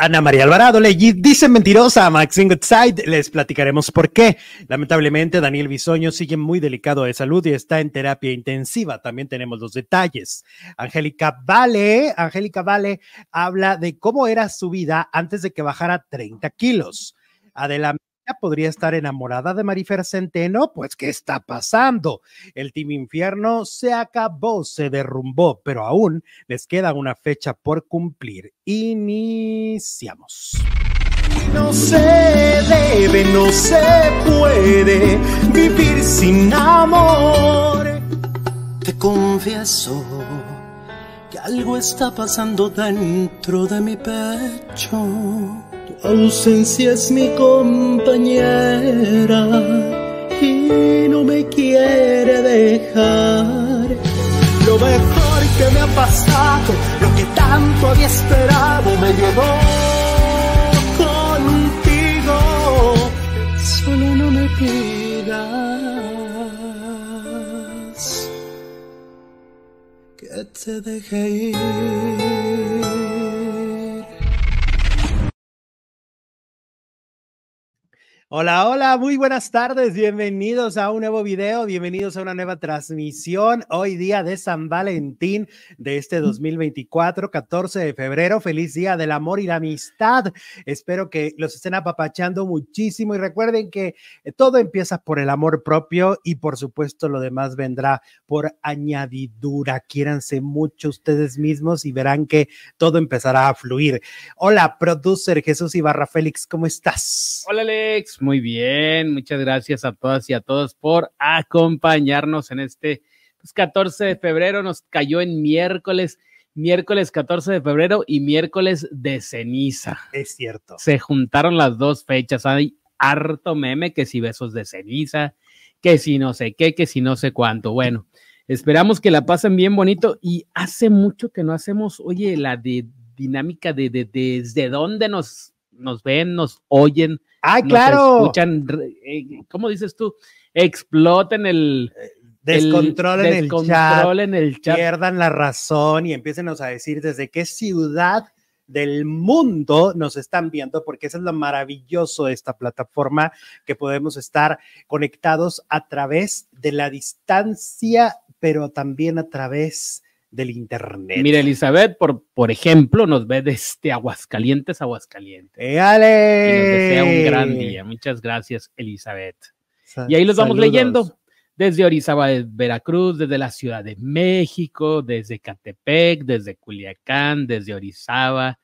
Ana María Alvarado le dice mentirosa a Maxine Goodside. Les platicaremos por qué. Lamentablemente, Daniel Bisoño sigue muy delicado de salud y está en terapia intensiva. También tenemos los detalles. Angélica Vale, Angélica Vale habla de cómo era su vida antes de que bajara 30 kilos. Adelante podría estar enamorada de Marifer Centeno, pues ¿qué está pasando? El Team Infierno se acabó, se derrumbó, pero aún les queda una fecha por cumplir. Iniciamos. No se debe, no se puede vivir sin amor. Te confieso que algo está pasando dentro de mi pecho ausencia es mi compañera y no me quiere dejar. Lo mejor que me ha pasado, lo que tanto había esperado, me llevó contigo. Solo no me pidas que te deje ir. Hola, hola, muy buenas tardes, bienvenidos a un nuevo video, bienvenidos a una nueva transmisión, hoy día de San Valentín de este 2024, 14 de febrero, feliz día del amor y la amistad, espero que los estén apapachando muchísimo y recuerden que todo empieza por el amor propio y por supuesto lo demás vendrá por añadidura, quiéranse mucho ustedes mismos y verán que todo empezará a fluir. Hola, producer Jesús Ibarra Félix, ¿cómo estás? Hola Alex, muy bien, muchas gracias a todas y a todos por acompañarnos en este 14 pues, de febrero. Nos cayó en miércoles, miércoles 14 de febrero y miércoles de ceniza. Es cierto. Se juntaron las dos fechas. Hay harto meme que si besos de ceniza, que si no sé qué, que si no sé cuánto. Bueno, esperamos que la pasen bien bonito y hace mucho que no hacemos, oye, la de dinámica de, de desde dónde nos, nos ven, nos oyen ¡Ay, claro! Escuchan, eh, ¿cómo dices tú? Exploten el... Descontrolen, el, descontrolen el, chat, pierdan la razón y empiecen a decir desde qué ciudad del mundo nos están viendo, porque eso es lo maravilloso de esta plataforma, que podemos estar conectados a través de la distancia, pero también a través del Internet. Mira, Elizabeth, por, por ejemplo, nos ve desde Aguascalientes, Aguascalientes. ¡Éale! Y nos desea un gran día. Muchas gracias, Elizabeth. y ahí los vamos leyendo. Desde Orizaba, Veracruz, desde la Ciudad de México, desde Catepec, desde Culiacán, desde Orizaba,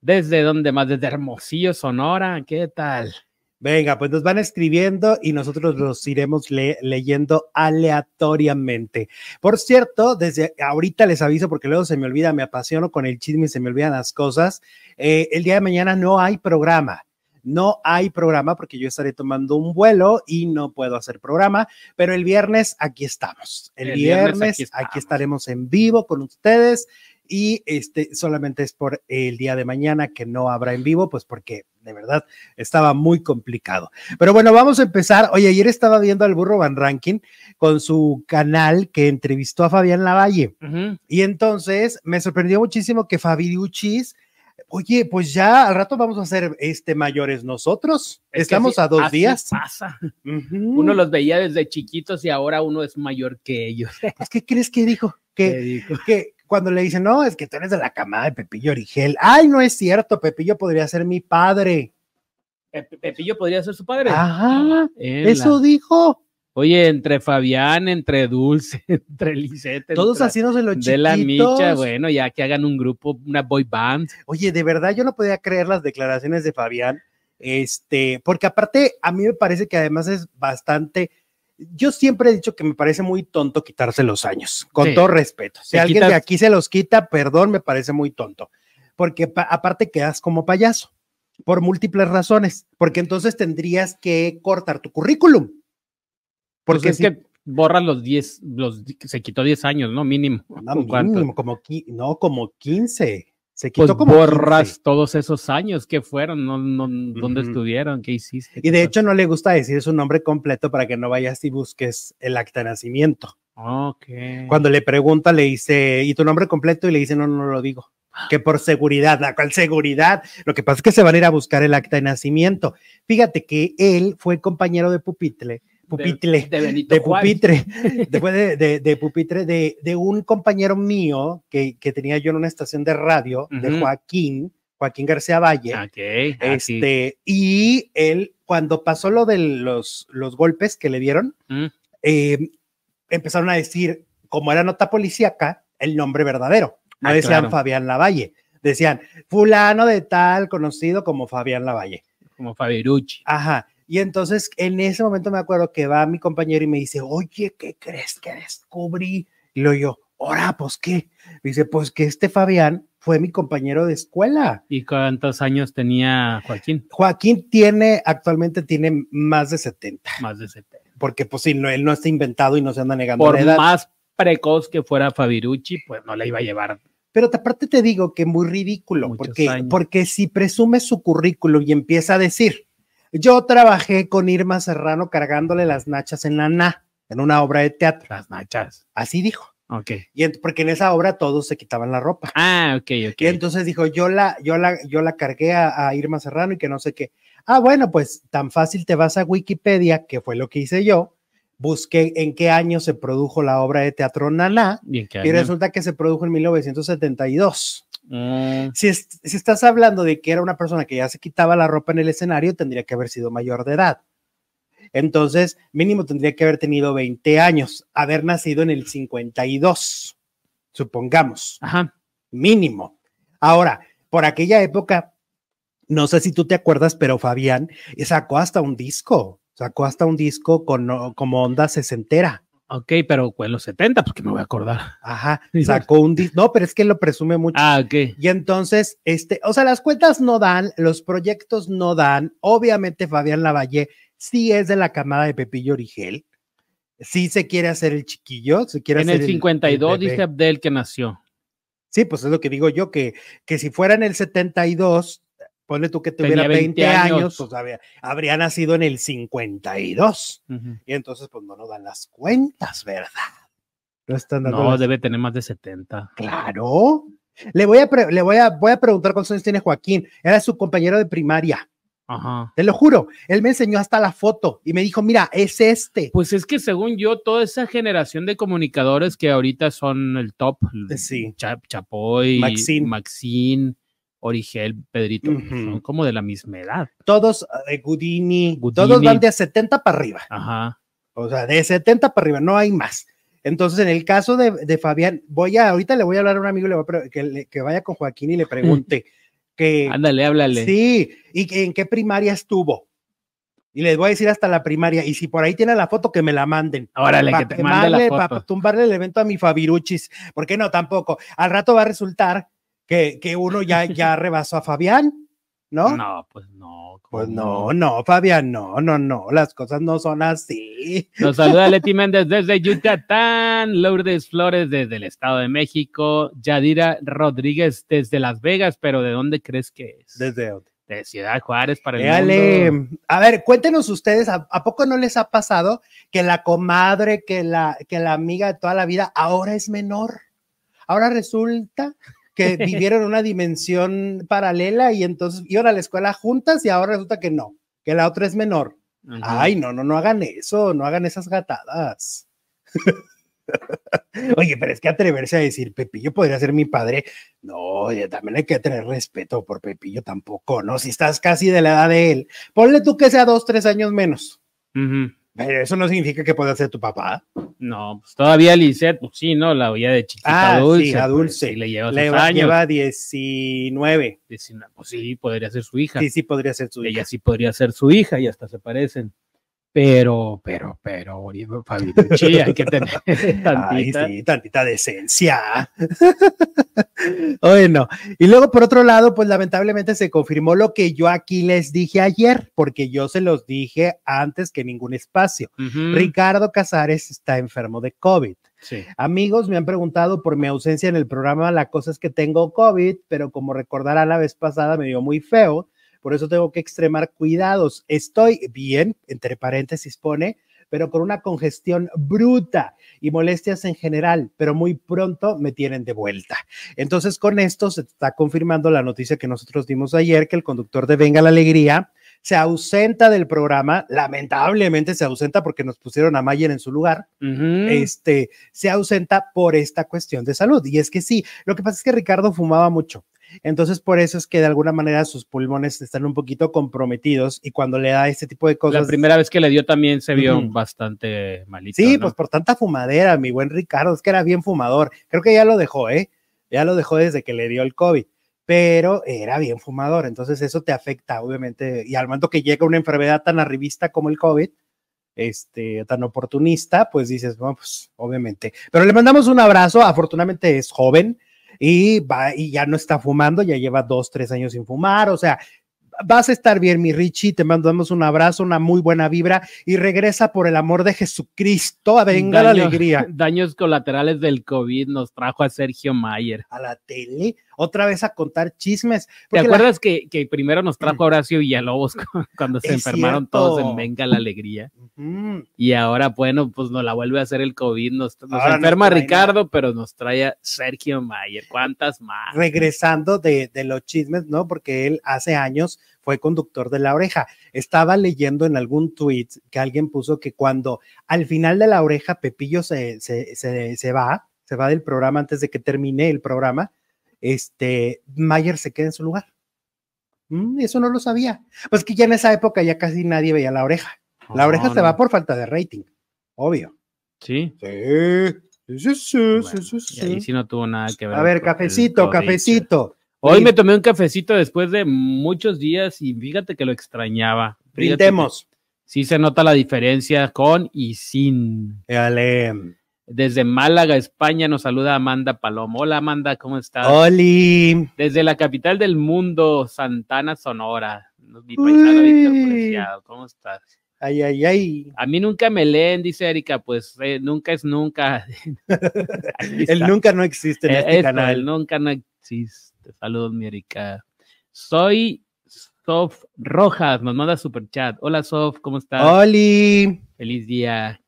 desde donde más, desde Hermosillo, Sonora. ¿Qué tal? Venga, pues nos van escribiendo y nosotros los iremos leyendo aleatoriamente. Por cierto, desde ahorita les aviso porque luego se me olvida, me apasiono con el chisme y se me olvidan las cosas. Eh, el día de mañana no hay programa. No hay programa porque yo estaré tomando un vuelo y no puedo hacer programa, pero el viernes aquí estamos. El, viernes, aquí estaremos en vivo con ustedes y este solamente es por el día de mañana que no habrá en vivo, pues porque de verdad estaba muy complicado. Pero bueno, vamos a empezar. Oye, ayer estaba viendo al burro Van Ranking con su canal que entrevistó a Fabián Lavalle y entonces me sorprendió muchísimo que Fabiruchis Oye, pues ya al rato vamos a ser este mayores nosotros. Estamos a dos días. Pasa. Uno los veía desde chiquitos y ahora uno es mayor que ellos. Pues, ¿Qué crees que dijo? Que, dijo? que cuando le dicen, no, es que tú eres de la camada de Pepillo Origel. Ay, no es cierto, Pepillo podría ser mi padre. Pepillo podría ser su padre. Ajá, eso dijo. Oye, entre Fabián, entre Dulce, entre Lisette. Todos haciéndose los chiquitos. De la micha, bueno, ya que hagan un grupo, una boy band. Oye, de verdad yo no podía creer las declaraciones de Fabián, este, porque aparte a mí me parece que además es bastante yo siempre he dicho que me parece muy tonto quitarse los años, con todo respeto. Si alguien de aquí se los quita, perdón, me parece muy tonto, porque aparte quedas como payaso, por múltiples razones, porque entonces tendrías que cortar tu currículum. Pues porque es que borran los 10, los, se quitó 10 años, ¿no? Mínimo. No, mínimo como, no, como 15. Se pues quitó como borras todos esos años que fueron, no, no, dónde estuvieron, qué hiciste. Y de hecho no le gusta decir su nombre completo para que no vayas y busques el acta de nacimiento. Ok. Cuando le pregunta, le dice, ¿y tu nombre completo? Y le dice, no, no lo digo. que por seguridad, la cual seguridad, lo que pasa es que se van a ir a buscar el acta de nacimiento. Fíjate que él fue compañero de pupitre, pupitre, De, de Benito de pupitre, después de, de, pupitre, de, de un compañero mío que, que tenía yo en una estación de radio, de. Joaquín, Joaquín García Valle. Ok, así. Este, y él, cuando pasó lo de los, los golpes que le dieron, Mm. eh, empezaron a decir, como era nota policíaca, el nombre verdadero. No Ah, decían claro. Fabián Lavalle, decían fulano de tal, conocido como Fabián Lavalle. Como Fabirucci. Ajá. Y entonces en ese momento me acuerdo que va mi compañero y me dice, oye, ¿qué crees que descubrí? Y lo yo, ahora, pues qué. Me dice, pues que este Fabián fue mi compañero de escuela. ¿Y cuántos años tenía Joaquín? Joaquín tiene, actualmente tiene más de 70, Más de 70. porque pues sí, no, él no está inventado y no se anda negando Por la edad. más precoz que fuera Fabirucci, pues no le iba a llevar. Pero te- aparte te digo que muy ridículo, Muchos porque, años. porque si presume su currículum y empieza a decir, yo trabajé con Irma Serrano cargándole las nachas en la na, en una obra de teatro, Las nachas. así dijo. Ok. Y porque en esa obra todos se quitaban la ropa. Ah, ok, ok. Y entonces dijo, yo la, yo la, yo la cargué a, a Irma Serrano y que no sé qué. Ah, bueno, pues tan fácil te vas a Wikipedia, que fue lo que hice yo. Busqué en qué año se produjo la obra de teatro Naná Bien, ¿qué y año? resulta que se produjo en 1972. Mm, Si, es- si estás hablando de que era una persona que ya se quitaba la ropa en el escenario, tendría que haber sido mayor de edad. Entonces, mínimo tendría que haber tenido 20 años, haber nacido en el 52, supongamos, Ajá. mínimo. Ahora, por aquella época, no sé si tú te acuerdas, pero Fabián sacó hasta un disco, sacó hasta un disco con como onda sesentera. Ok, pero en los 70, pues que me voy a acordar. Ajá, sacó un disco. No, pero es que lo presume mucho. Ah, ok. Y entonces, este, o sea, las cuentas no dan, los proyectos no dan. Obviamente, Fabián Lavalle sí es de la camada de Pepillo Origel. Sí se quiere hacer el chiquillo, se quiere En hacer el 52 bebé. dice Abdel que nació. Sí, pues es lo que digo yo, que, que si fuera en el 72, ponle tú que tuviera Tenía 20, 20 años, años. pues habría, habría nacido en el 52. Ujú. Y entonces, pues no nos dan las cuentas, ¿verdad? No están dando No, las- debe tener más de 70. Claro. Le voy a, le voy a, voy a preguntar cuántos años tiene Joaquín. Era su compañero de primaria. Ajá. Te lo juro. Él me enseñó hasta la foto y me dijo, mira, es este. Pues es que según yo, toda esa generación de comunicadores que ahorita son el top, Sí. Cha- Chapoy, Maxine. Maxine, Origel, Pedrito, Ujú. son como de la misma edad. Todos de Gudini, Gudini. todos van de 70 para arriba. Ajá. O sea, de 70 para arriba, no hay más. Entonces, en el caso de, de Fabián, voy a, ahorita le voy a hablar a un amigo le voy a que, le- que vaya con Joaquín y le pregunte que, Ándale, háblale. sí, y que en qué primaria estuvo. Y les voy a decir hasta la primaria. Y si por ahí tiene la foto, que me la manden. Órale, Pa' que te mande la quemarle, pa' foto. tumbarle el evento a mi Fabiruchis. ¿Por qué no? Tampoco. Al rato va a resultar que, que uno ya, ya rebasó a Fabián, ¿no? No, pues no. Pues no, no, Fabián, no, no, no. Las cosas no son así. Nos saluda Leti Méndez desde Yucatán, Lourdes Flores desde el Estado de México, Yadira Rodríguez desde Las Vegas, pero ¿de dónde crees que es? Desde dónde. De Ciudad Juárez para el mundo. A ver, cuéntenos ustedes, ¿a, a poco no les ha pasado que la comadre, que la, que la amiga de toda la vida ahora es menor? Ahora resulta que vivieron una dimensión paralela y entonces iban a la escuela juntas y ahora resulta que no, que la otra es menor. Ay, no, no, no hagan eso, no hagan esas gatadas. Oye, pero es que atreverse a decir Pepillo podría ser mi padre. No, también hay que tener respeto por Pepillo tampoco, ¿no? Si estás casi de la edad de él, ponle tú que sea dos, tres años menos. Pero eso no significa que pueda ser tu papá. No, pues todavía Lisette, pues sí, ¿no? La oía de chiquita Ah, sí, dulce. a pues, Dulce. sí, le lleva Le va- años. lleva 19. Diecinueve, Pues sí, podría ser su hija. Sí, sí, podría ser su hija. Ella sí podría ser su hija y hasta se parecen. Pero, pero, pero, Fabirucci, hay que tener Ay, tantita. sí, tantita decencia. bueno, y luego por otro lado, pues lamentablemente se confirmó lo que yo aquí les dije ayer, porque yo se los dije antes que ningún espacio. Ricardo Casares está enfermo de COVID. sí. Amigos me han preguntado por mi ausencia en el programa. La cosa es que tengo COVID, pero como recordará la vez pasada me dio muy feo. Por eso tengo que extremar cuidados. Estoy bien, entre paréntesis pone, pero con una congestión bruta y molestias en general, pero muy pronto me tienen de vuelta. Entonces, con esto se está confirmando la noticia que nosotros dimos ayer, que el conductor de Venga la Alegría se ausenta del programa, lamentablemente se ausenta porque nos pusieron a Mayer en su lugar, este, se ausenta por esta cuestión de salud. Y es que sí, lo que pasa es que Ricardo fumaba mucho. Entonces, por eso es que de alguna manera sus pulmones están un poquito comprometidos y cuando le da este tipo de La cosas. primera vez que le dio también se vio bastante malito. Sí, ¿no? pues por tanta fumadera, mi buen Ricardo, es que era bien fumador. Creo que ya lo dejó, ¿eh? Ya lo dejó desde que le dio el COVID, pero era bien fumador. Entonces eso te afecta, obviamente. Y al momento que llega una enfermedad tan arribista como el COVID, este, tan oportunista, pues dices, bueno, pues obviamente. Pero le mandamos un abrazo, afortunadamente es joven y va y ya no está fumando, ya lleva dos, tres años sin fumar, o sea, vas a estar bien, mi Richie, te mandamos un abrazo, una muy buena vibra y regresa por el amor de Jesucristo, a venga la alegría. Daños colaterales del COVID nos trajo a Sergio Mayer. A la tele, otra vez a contar chismes. ¿Te la- acuerdas que, que primero nos trajo Horacio Villalobos cu- cuando se Es enfermaron cierto. todos en Venga la Alegría? Y ahora, bueno, pues nos la vuelve a hacer el COVID. Nos, nos enferma Ricardo, pero nos trae a Sergio Mayer. ¿Cuántas más? regresando de, de los chismes, ¿no? Porque él hace años fue conductor de la oreja. Estaba leyendo en algún tweet que alguien puso que cuando al final de la oreja Pepillo se, se, se, se va, se va del programa antes de que termine el programa, este, Mayer se queda en su lugar. Mm, eso no lo sabía. Pues que ya en esa época ya casi nadie veía la oreja. La oreja No, se va por falta de rating, obvio. Sí. Sí, sí, sí, sí, Bueno, sí, sí, y ahí sí. sí no tuvo nada que ver. A ver, cafecito, cafecito. Hoy me tomé un cafecito después de muchos días y fíjate que lo extrañaba. Fíjate que Brindemos. Sí se nota la diferencia con y sin. Dale. Desde Málaga, España, nos saluda Amanda Palomo. Hola Amanda, ¿cómo estás? Oli. Desde la capital del mundo, Santana, Sonora. Mi paisano Víctor Uy. Preciado, ¿cómo estás? Ay, ay, ay. A mí nunca me leen, dice Erika, pues eh, nunca es nunca. El nunca no existe en Eh, este esto, canal. el nunca no existe. Saludos, mi Erika. Soy Sof Rojas, nos manda super chat. Hola Sof, ¿cómo estás? Oli. Feliz día.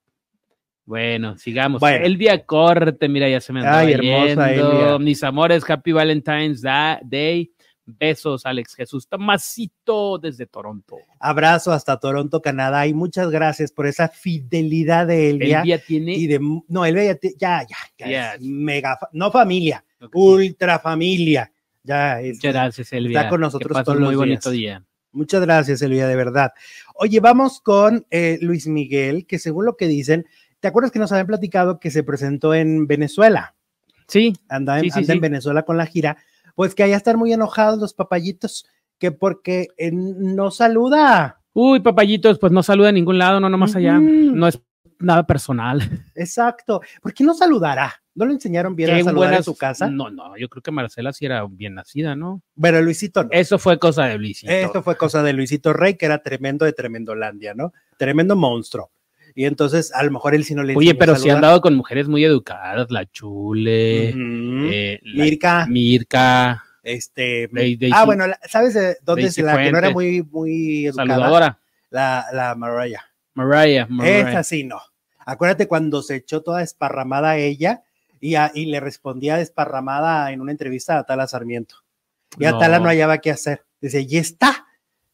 Bueno, sigamos. Bueno. El día corte, mira, ya se me andaba Ay, hermosa yendo. Elia. Mis amores, Happy Valentine's Da- Day. Besos, Alex Jesús Tomasito desde Toronto. Abrazo hasta Toronto, Canadá. Y muchas gracias por esa fidelidad de Elvia. El día tiene. Y de, no, Elvia ya, ya, ya, mega, no familia, que- ultra familia. Ya, es, Muchas gracias, Elvia. está con Que nosotros pases todos un los muy bonito días. día. Muchas gracias, Elvia, de verdad. Oye, vamos con eh, Luis Miguel, que según lo que dicen, ¿te acuerdas que nos habían platicado que se presentó en Venezuela? Sí, anda, en, Sí, sí, anda en sí. Venezuela con la gira, pues que allá están muy enojados los papayitos, que porque eh, no saluda. Uy, papayitos, pues no saluda a ningún lado, no nomás allá. Ujú. No es nada personal. Exacto. ¿Por qué no saludará? ¿No lo enseñaron bien a saludar en buenas- su casa? No, no, yo creo que Marcela sí era bien nacida, ¿no? Bueno, Luisito no. Eso fue cosa de Luisito. Esto fue cosa de Luisito Rey, que era tremendo de Tremendolandia, ¿no? Tremendo monstruo. Y entonces, a lo mejor él sí no le Oye, a pero sí han dado con mujeres muy educadas, la Chule, eh, la- Mirka, Mirka, este. Ah, bueno, la- ¿sabes de dónde es la que no era muy, muy educada? saludadora, La, la Mariah. Mariah, Mariah. Esa sí, no. Acuérdate cuando se echó toda desparramada ella y, a- y le respondía desparramada en una entrevista a Atala Sarmiento. Y No. Atala no hallaba qué hacer. Dice, y está.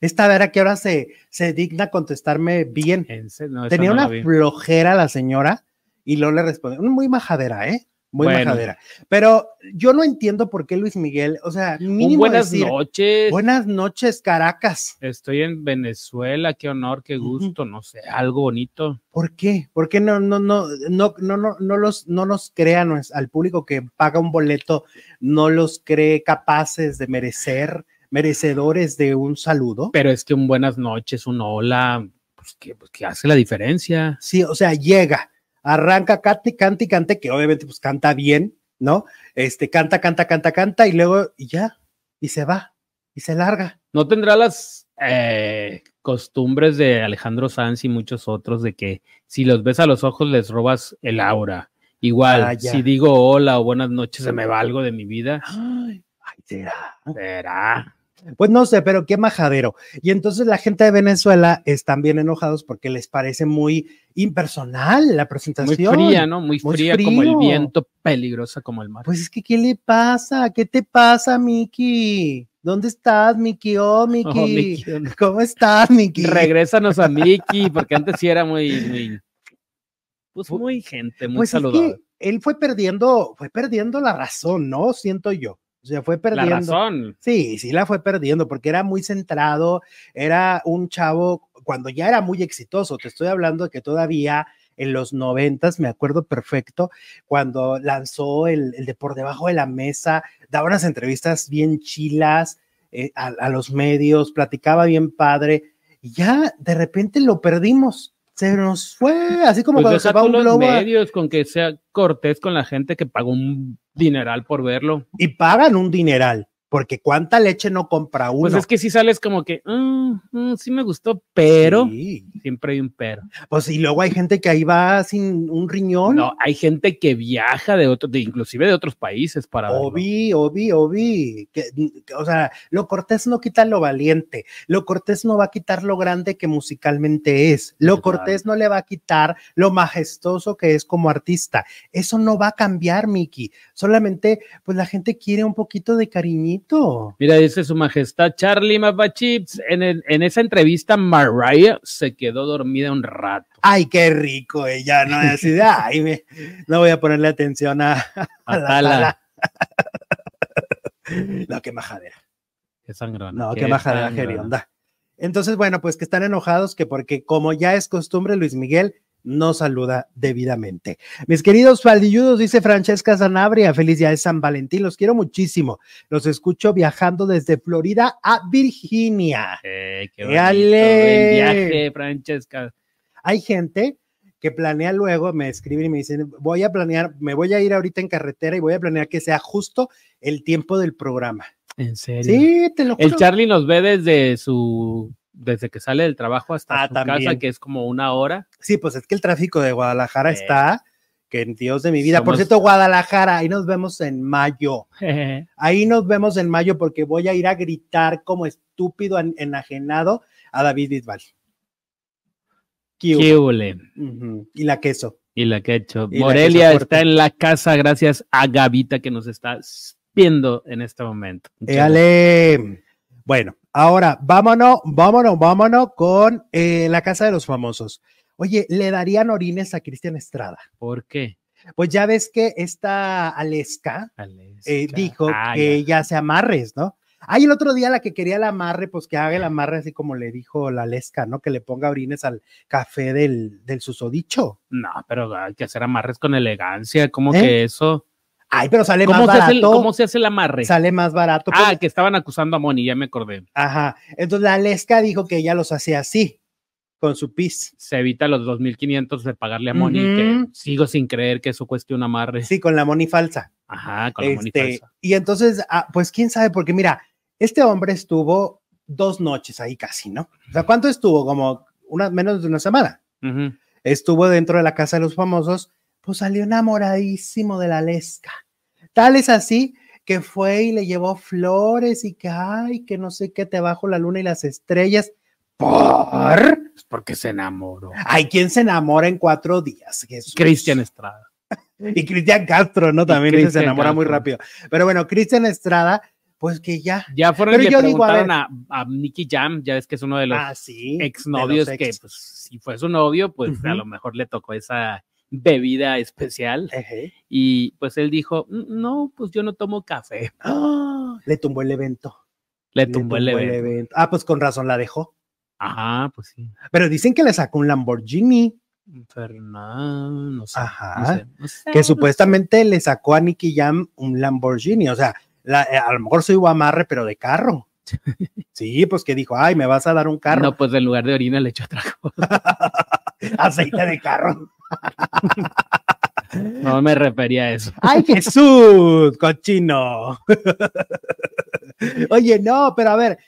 Esta vera que ahora se, se digna contestarme bien. No, Tenía no una flojera la señora y luego le respondió, muy majadera, ¿eh? Muy Bueno. majadera. Pero yo no entiendo por qué Luis Miguel, o sea, Un mínimo buenas decir, noches. buenas noches, Caracas. Estoy en Venezuela, qué honor, qué gusto, no sé, algo bonito. ¿Por qué? ¿Por qué no, no, no, no, no, no, no los, no nos crean al público que paga un boleto, no los cree capaces de merecer, merecedores de un saludo? Pero es que un buenas noches, un hola, pues que, pues que hace la diferencia. Sí, o sea, llega, arranca, cante, cante y cante, que obviamente pues canta bien, ¿no? Este, canta, canta, canta, canta y luego, y ya, y se va, y se larga. No tendrá las eh, costumbres de Alejandro Sanz y muchos otros de que si los ves a los ojos les robas el aura. Igual, Ah, si digo hola o buenas noches, se me va algo de mi vida. Ay, ay, será. Será. Pues no sé, pero qué majadero. Y entonces la gente de Venezuela están bien enojados porque les parece muy impersonal la presentación. Muy fría, ¿no? Muy, Muy fría como el viento, peligrosa como el mar. Pues es que, ¿qué le pasa? ¿Qué te pasa, Miki? ¿Dónde estás, Miki? Oh, Miki. Oh, Miki, ¿dónde- ¿Cómo estás, Miki? Regrésanos a Mickey, porque antes sí era muy, muy, pues muy gente, muy Pues es saludable. que él fue perdiendo, fue perdiendo la razón, ¿no? Siento yo. O sea, fue La perdiendo. razón. Sí, sí la fue perdiendo porque era muy centrado, era un chavo cuando ya era muy exitoso. Te estoy hablando de que todavía en los noventas, me acuerdo perfecto, cuando lanzó el, el de por debajo de la mesa, daba unas entrevistas bien chilas eh, a, a los medios, platicaba bien padre y ya de repente lo perdimos. Se nos fue, así como Pues cuando se va un los globo a- medios con que sea cortés con la gente que pagó un dineral por verlo. y pagan un dineral, porque cuánta leche no compra uno. Pues es que si sales como que, "Mm, mm, sí me gustó, pero Sí. siempre hay un pero. Pues y luego hay gente que ahí va sin un riñón. No, hay gente que viaja de otros, de, inclusive de otros países para verlo. Obi, obi, obi. Que, o sea, lo cortés no quita lo valiente. Lo cortés no va a quitar lo grande que musicalmente es. Lo cortés no le va a quitar lo majestuoso que es como artista. Eso no va a cambiar, Miki. Solamente, pues la gente quiere un poquito de cariñito. Mira, dice su majestad Charlie Mapachips. En, el- en esa entrevista, Mariah se quedó dormida un rato. Ay, qué rico ella, ¿no? Así de, ay, me- no voy a ponerle atención a, a la tala. No, qué majadera. Qué sangrona. No, qué majadera, gerionda. Entonces, bueno, pues que están enojados que porque como ya es costumbre, Luis Miguel no saluda debidamente. Mis queridos faldilludos, dice Francesca Sanabria, feliz día de San Valentín, los quiero muchísimo. Los escucho viajando desde Florida a Virginia. Eh, qué bonito el viaje, Francesca. Hay gente que planea luego, me escriben y me dicen, voy a planear, me voy a ir ahorita en carretera y voy a planear que sea justo el tiempo del programa. En serio. Sí, te lo juro. El Charlie nos ve desde su, desde que sale del trabajo hasta Ah, su casa, que es como una hora. Sí, pues es que el tráfico de Guadalajara está, que en Dios de mi vida. Por cierto, Guadalajara, ahí nos vemos en mayo. Ahí nos vemos en mayo porque voy a ir a gritar como estúpido en- enajenado a David Bisbal. Hule. Ujú, Y la queso. Y la hecho. Y la Morelia queso está en la casa gracias a Gavita que nos está viendo en este momento. Éale. Bueno, ahora vámonos, vámonos, vámonos con eh, la casa de los famosos. Oye, ¿le darían orines a Cristian Estrada? ¿Por qué? Pues ya ves que esta Aleska Aleska. eh, dijo Ah, que ya. ya se amarres, ¿no? Hay el otro día la que quería el amarre, pues que haga el amarre así como le dijo la Lesca, ¿no? Que le ponga orines al café del, del susodicho. No, pero hay que hacer amarres con elegancia. ¿Cómo ¿Eh? que eso? Ay, pero sale ¿Cómo más se, hace el, barato. cómo se hace el amarre? Sale más barato. pues. Ah, que estaban acusando a Moni, ya me acordé. Ajá. Entonces la Lesca dijo que ella los hacía así, con su pis. Se evita los 2.500 de pagarle a Moni, que sigo sin creer que eso cueste un amarre. Sí, con la moni falsa. Ajá, con la Moni Este, falsa. y entonces, ah, pues quién sabe, porque mira, este hombre estuvo dos noches ahí casi, ¿no? O sea, ¿cuánto estuvo? Como una, menos de una semana. Estuvo dentro de la casa de los famosos, pues salió enamoradísimo de la Lesca. Tal es así que fue y le llevó flores y que, ay, que no sé qué, te bajo la luna y las estrellas. ¿Por? Porque se enamoró. Ay, ¿quién se enamora en cuatro días? Cristian Estrada. Y Cristian Castro, ¿no? También se enamora muy rápido. Pero bueno, Cristian Estrada, pues que ya. Ya fueron Pero yo digo, a a, a Nicky Jam, ya ves que es uno de los ah, sí. exnovios que, pues, si fue su novio, pues a lo mejor le tocó esa bebida especial. Y pues él dijo, "Mm, no, pues yo no tomo café. Ah, le tumbó el evento. Le Le tumbó el evento. Ah, pues con razón la dejó. Ajá, pues sí. Pero dicen que le sacó un Lamborghini. Fernando, no sé. Ajá. No sé, no sé, que supuestamente le sacó a Nicky Jam un Lamborghini, o sea, la- eh, a lo mejor soy amarre, pero de carro. Sí, pues que dijo, ay, me vas a dar un carro, No, pues en lugar de orina le echó otra cosa. aceite de carro. No me refería a eso. ¡Ay, Jesús, cochino! Oye, no, pero a ver,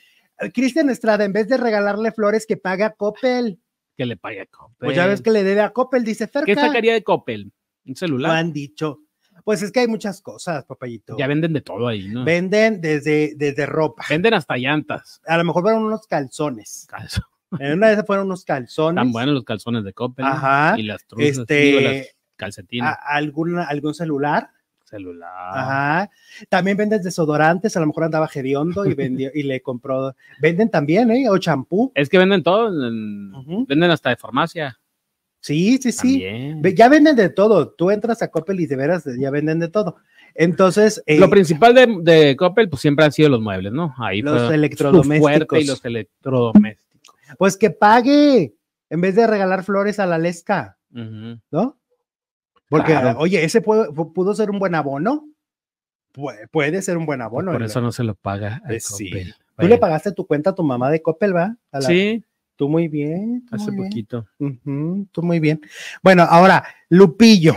Cristian Estrada, en vez de regalarle flores, que pague a Coppel. Que le pague a Coppel. Pues ya ves que le debe a Coppel, dice Ferca. ¿Qué sacaría de Coppel? Un Lo celular. han dicho. Pues es que hay muchas cosas, papayito. Ya venden de todo ahí, ¿no? Venden desde, desde ropa. Venden hasta llantas. A lo mejor fueron unos calzones. Calzo. En una de esas fueron unos calzones. Tan buenos los calzones de Coppel. Ajá. Y las truzas, Este, digo, las calcetines, algún, algún celular. celular. Ajá. También venden desodorantes, a lo mejor andaba hediondo y vendió y le compró. Venden también, ¿eh? O champú. Es que venden todo. en-. Venden hasta de farmacia. Sí, sí, sí. También. Ya venden de todo. Tú entras a Coppel y de veras ya venden de todo. Entonces, eh, Lo principal de, de Coppel, pues siempre han sido los muebles, ¿no? Ahí Los fue su electrodomésticos. fuerte y los electrodomésticos. Pues que pague en vez de regalar flores a la lesca. ¿no? Porque, Claro. oye, ese pudo, pudo ser un buen abono. Pu- Puede ser un buen abono. Por eso no se lo paga. a Eh, sí. Coppel. Tú le pagaste tu cuenta a tu mamá de Coppel, ¿va? A la- Sí, Tú muy bien. tú hace muy bien. poquito. Tú muy bien. Bueno, ahora, Lupillo.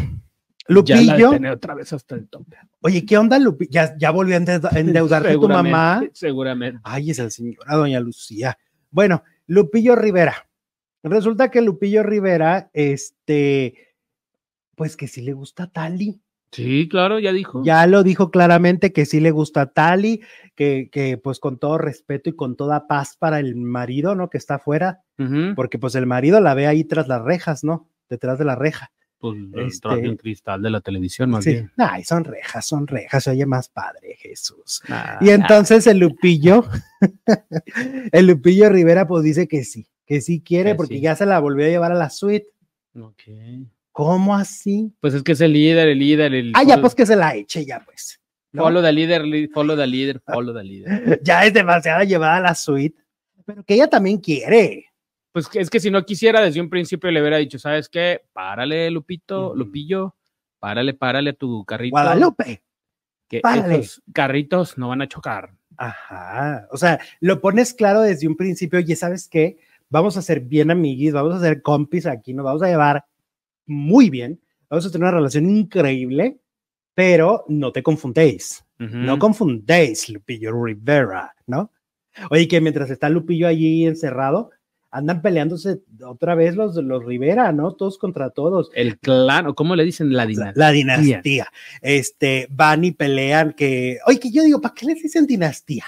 Ya la Lupillo. otra vez hasta el tope. Oye, ¿qué onda, Lupillo? Ya, ya volvió a endeuda- endeudarte tu mamá. Seguramente. Ay, esa señora, doña Lucía. Bueno, Lupillo Rivera. Resulta que Lupillo Rivera, este, pues que sí le gusta Tali. Sí, claro, ya dijo. Ya lo dijo claramente que sí le gusta a Tali, que, que pues con todo respeto y con toda paz para el marido, ¿no? Que está afuera, porque pues el marido la ve ahí tras las rejas, ¿no? Detrás de la reja. Pues Este- cristal de la televisión, más Sí. bien. Ay, son rejas, son rejas, se oye más padre, Jesús. Ah, Y entonces el Lupillo, el Lupillo Rivera, pues dice que sí, que sí quiere, Que porque sí. ya se la volvió a llevar a la suite. ok. ¿Cómo así? Pues es que es el líder, el líder, el. Ah, ya, pues que se la eche, ya, pues. ¿no? Follow the leader, li- follow the leader, follow the leader. Ya es demasiado llevada a la suite, pero que ella también quiere. Pues es que si no quisiera, desde un principio le hubiera dicho, ¿sabes qué? Párale, Lupito, Ujú. Lupillo, párale, párale a tu carrito. Guadalupe. Que párale. esos carritos no van a chocar. Ajá. O sea, lo pones claro desde un principio, oye, ¿sabes qué? Vamos a ser bien amiguis, vamos a ser compis aquí, nos vamos a llevar muy bien, vamos a tener una relación increíble, pero no te confundéis. No confundéis, Lupillo Rivera, ¿no? Oye, que mientras está Lupillo allí encerrado, andan peleándose otra vez los, los Rivera, ¿no? Todos contra todos. El clan, o cómo le dicen la La, dinastía. la dinastía. Este, van y pelean que, oye, que yo digo, ¿para qué les dicen dinastía?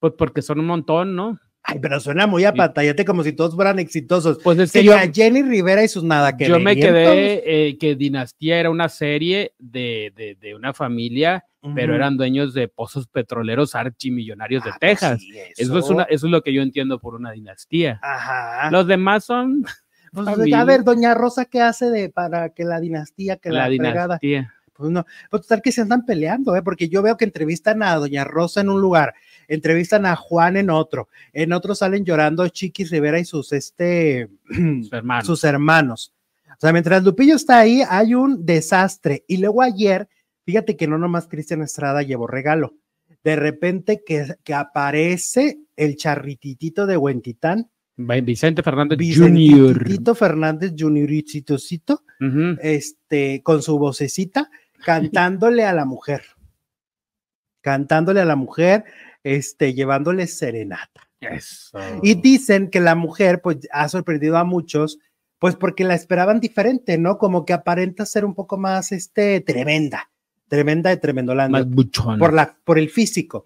Pues porque son un montón, ¿no? Ay, pero suena muy a pantallate como si todos fueran exitosos. Pues es que yo, Jenny Rivera y sus nada que yo me quedé eh, que Dinastía era una serie de, de, de una familia, pero Ujú. eran dueños de pozos petroleros archimillonarios de Ah, pues Texas. sí, Eso es, una, eso es lo que yo entiendo por una dinastía. Ajá. Los demás son Pues, a ver, doña Rosa, ¿qué hace de para que la dinastía, que la, la fregada? dinastía. Pues no, pues total que se andan peleando, ¿eh? porque yo veo que entrevistan a Doña Rosa en un lugar, entrevistan a Juan en otro, en otro salen llorando Chiquis Rivera y sus, este, sus hermanos. O sea, mientras Lupillo está ahí, hay un desastre. Y luego ayer, fíjate que no nomás Cristian Estrada llevó regalo. De repente que, que aparece el charrititito de Huentitán, Vicente Fernández Jr. Vicentitito Fernández Ujú. este, con su vocecita, cantándole a la mujer. Cantándole a la mujer, este, llevándole serenata. Eso. Y dicen que la mujer, pues, ha sorprendido a muchos, pues, porque la esperaban diferente, ¿no? Como que aparenta ser un poco más, este, tremenda, tremenda de Tremendolanda, más buchón. por la, por el físico.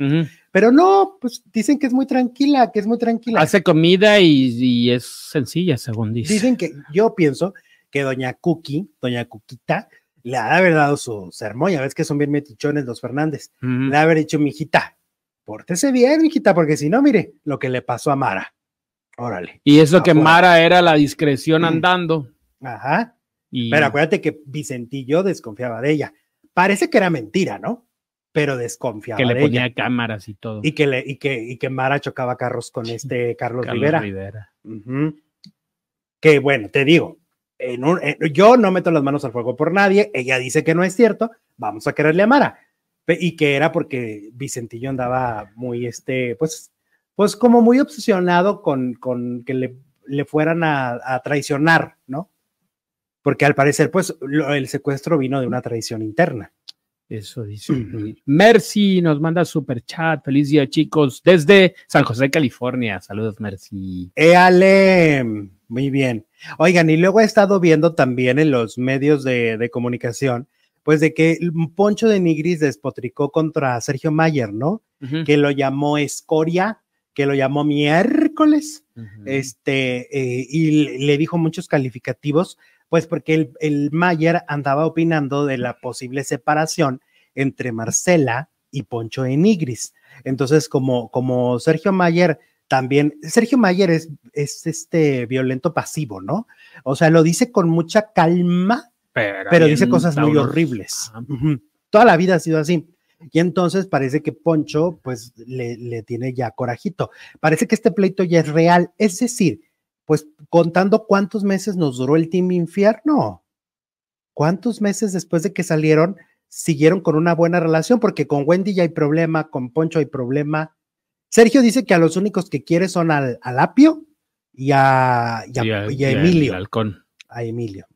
Pero no, pues, dicen que es muy tranquila, que es muy tranquila. Hace comida y, y es sencilla, según dice. Dicen que, yo pienso que doña Cookie, doña Cuquita, le ha de haber dado su sermón, ya ves que son bien metichones los Fernández, Ujú. le ha haber dicho, mijita, pórtese bien, mijita, porque si no, mire lo que le pasó a Mara. Órale. Y eso que Afuera. Mara era la discreción Mm. andando. Ajá. Y Pero acuérdate que Vicentillo desconfiaba de ella. Parece que era mentira, ¿no? Pero desconfiaba que le de ponía ella. cámaras y todo. Y que, le, y, que, y que Mara chocaba carros con este Carlos, Carlos Rivera. Rivera. Ujú. Que bueno, te digo, en un- en- yo no meto las manos al fuego por nadie, ella dice que no es cierto, vamos a quererle a Mara. Y que era porque Vicentillo andaba muy, este, pues, pues como muy obsesionado con, con que le, le fueran a, a traicionar, ¿no? Porque al parecer, pues, lo- el secuestro vino de una traición interna. Eso dice. Mercy nos manda super chat. Feliz día, chicos, desde San José, California. Saludos, Mercy. Éale, muy bien. Oigan, y luego he estado viendo también en los medios de, de comunicación, Pues de que Poncho de Nigris despotricó contra Sergio Mayer, ¿no? Que lo llamó escoria, que lo llamó miércoles, este, eh, y le- le dijo muchos calificativos, pues porque el, el Mayer andaba opinando de la posible separación entre Marcela y Poncho de Nigris. Entonces, como, como Sergio Mayer también, Sergio Mayer es, es este violento pasivo, ¿no? O sea, lo dice con mucha calma, pero dice cosas muy horribles. Ujú. Toda la vida ha sido así. Y entonces parece que Poncho, pues, le, le tiene ya corajito. Parece que este pleito ya es real. Es decir, pues, contando cuántos meses nos duró el Team Infierno. ¿Cuántos meses después de que salieron siguieron con una buena relación? Porque con Wendy ya hay problema, con Poncho hay problema. Sergio dice que a los únicos que quiere son al, al Apio y a, y a- Y a- y a y a- Emilio el halcón. A Emilio,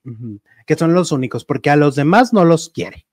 que son los únicos, porque a los demás no los quiere.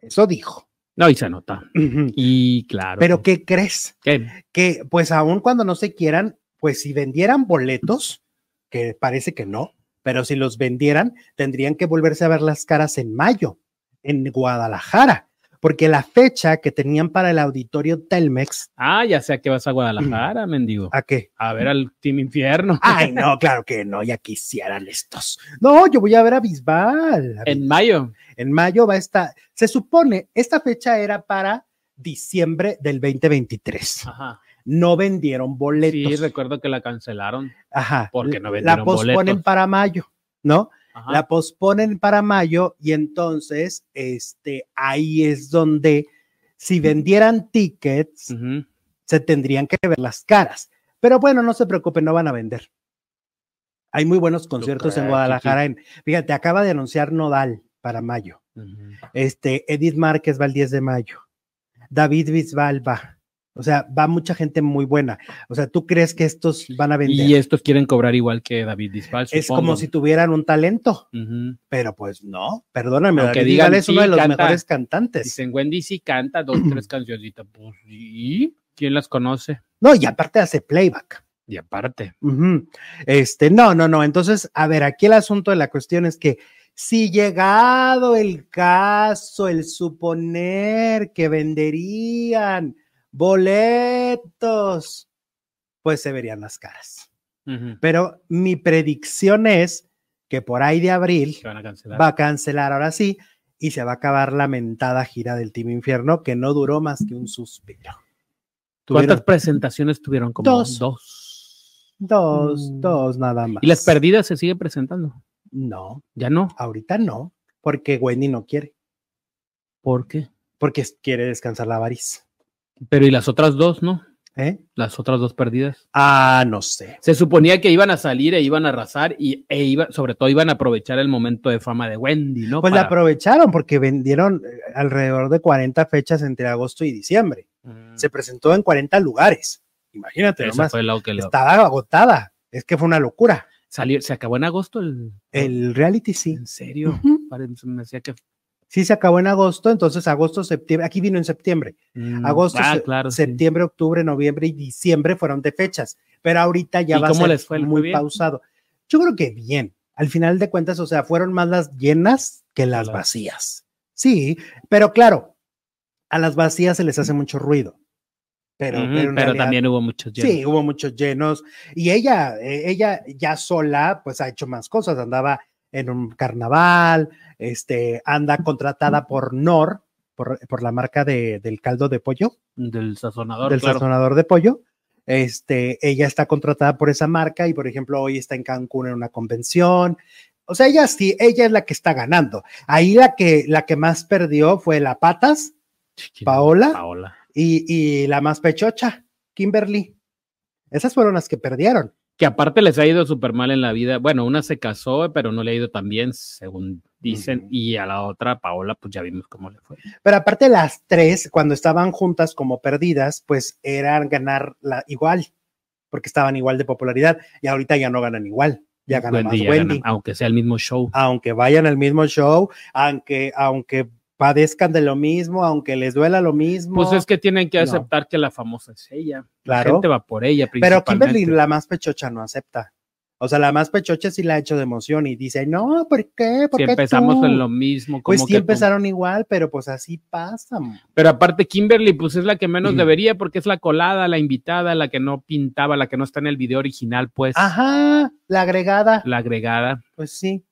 Eso dijo. No, y se nota. Y claro. Pero ¿qué crees? ¿Qué? Que pues aun cuando no se quieran, pues si vendieran boletos, que parece que no, pero si los vendieran, tendrían que volverse a ver las caras en mayo, en Guadalajara, porque la fecha que tenían para el auditorio Telmex, Ah, ya sé que vas a Guadalajara, mendigo. ¿a qué? A ver al Team Infierno. Ay, no, claro que no, ya quisieran estos. No, yo voy a ver a Bisbal. a En mayo. En mayo va a estar, se supone, esta fecha era para diciembre del 2023. Ajá. No vendieron Sí, boletos. recuerdo que la cancelaron. Ajá. porque no La vendieron posponen boletos. para mayo, ¿no? Ajá. La posponen para mayo y entonces, este, ahí es donde, si vendieran tickets, se tendrían que ver las caras. Pero bueno, no se preocupen, no van a vender. Hay muy buenos conciertos en Guadalajara. En, fíjate, acaba de anunciar Nodal para mayo. Este, Edith Márquez va el 10 de mayo. David Bisbal va. O sea, va mucha gente muy buena. O sea, ¿tú crees que estos van a vender? Y estos quieren cobrar igual que David Bisbal. es supongo. como si tuvieran un talento, pero pues no, perdóname, Aunque David es uno de los canta. mejores cantantes. Dicen, Wendy sí canta dos, tres cancioncitas. Pues, ¿y quién las conoce? No, y aparte hace playback. Y aparte. Este, no, no, no. Entonces, a ver, aquí el asunto de la cuestión es que si llegado el caso, el suponer que venderían boletos, pues se verían las caras. Pero mi predicción es que por ahí de abril van a va a cancelar ahora sí y se va a acabar la mentada gira del Team Infierno que no duró más que un suspiro. ¿Cuántas Tuvieron presentaciones tuvieron? Como Dos. dos. dos, Mm. dos nada más. Y las perdidas se siguen presentando. No, Ya no. ahorita no, porque Wendy no quiere, ¿Por qué? porque quiere descansar la variz. Pero y las otras dos, ¿no? ¿eh? Las otras dos perdidas. Ah, no sé. Se suponía que iban a salir e iban a arrasar y e iba, sobre todo iban a aprovechar el momento de fama de Wendy, ¿no? Pues la aprovecharon porque vendieron eh, alrededor de 40 fechas entre agosto y diciembre. Mm. Se presentó en 40 lugares. Imagínate, Eso nomás. fue lo que lo- Estaba agotada. Es que fue una locura. salió. Se acabó en agosto el. El reality sí. ¿En serio? Me decía que. Sí se acabó en agosto, entonces agosto, septiembre, aquí vino en septiembre. Mm, Agosto, ah, se- claro. sí. septiembre, octubre, noviembre y diciembre fueron de fechas, pero ahorita ya ¿Y va a ser les fue? ¿Les fue muy bien? pausado. Yo creo que bien. Al final de cuentas, o sea, fueron más las llenas que las vacías. Sí, pero claro, a las vacías se les hace mucho ruido. Pero, pero, en pero realidad- también hubo muchos llenos. Sí, hubo muchos llenos. Y ella, eh, ella ya sola, pues ha hecho más cosas. Andaba en un carnaval, este, anda contratada por Nor, por, por la marca de, del caldo de pollo, Del sazonador. del claro. sazonador de pollo. Este, ella está contratada por esa marca y, por ejemplo, hoy está en Cancún en una convención. O sea, ella sí, ella es la que está ganando. Ahí la que, la que más perdió fue la Patas. Paola. Paola. y, y la más pechocha, Kimberly. Esas fueron las que perdieron. Que aparte les ha ido súper mal en la vida. Bueno, una se casó, pero no le ha ido tan bien, según dicen. Y a la otra, Paola, pues ya vimos cómo le fue. Pero aparte las tres, cuando estaban juntas como perdidas, pues eran ganar la, igual, porque estaban igual de popularidad y ahorita ya no ganan igual, ya gana Wendy más ya Wendy. gana, aunque sea el mismo show. Aunque vayan al mismo show, aunque, aunque padezcan de lo mismo, aunque les duela lo mismo. Pues es que tienen que No. aceptar que la famosa es ella. La Claro. gente va por ella Pero Kimberly, principalmente. la más pechocha, no acepta. O sea, la más pechocha sí la ha hecho de emoción y dice, no, ¿por qué? ¿Por Si qué empezamos tú?". en lo mismo. Pues sí que empezaron igual, pero pues así pasa. Pero aparte, Kimberly, pues es la que menos debería, porque es la colada, la invitada, la que no pintaba, la que no está en el video original, pues, Ajá, la agregada, la agregada. pues sí.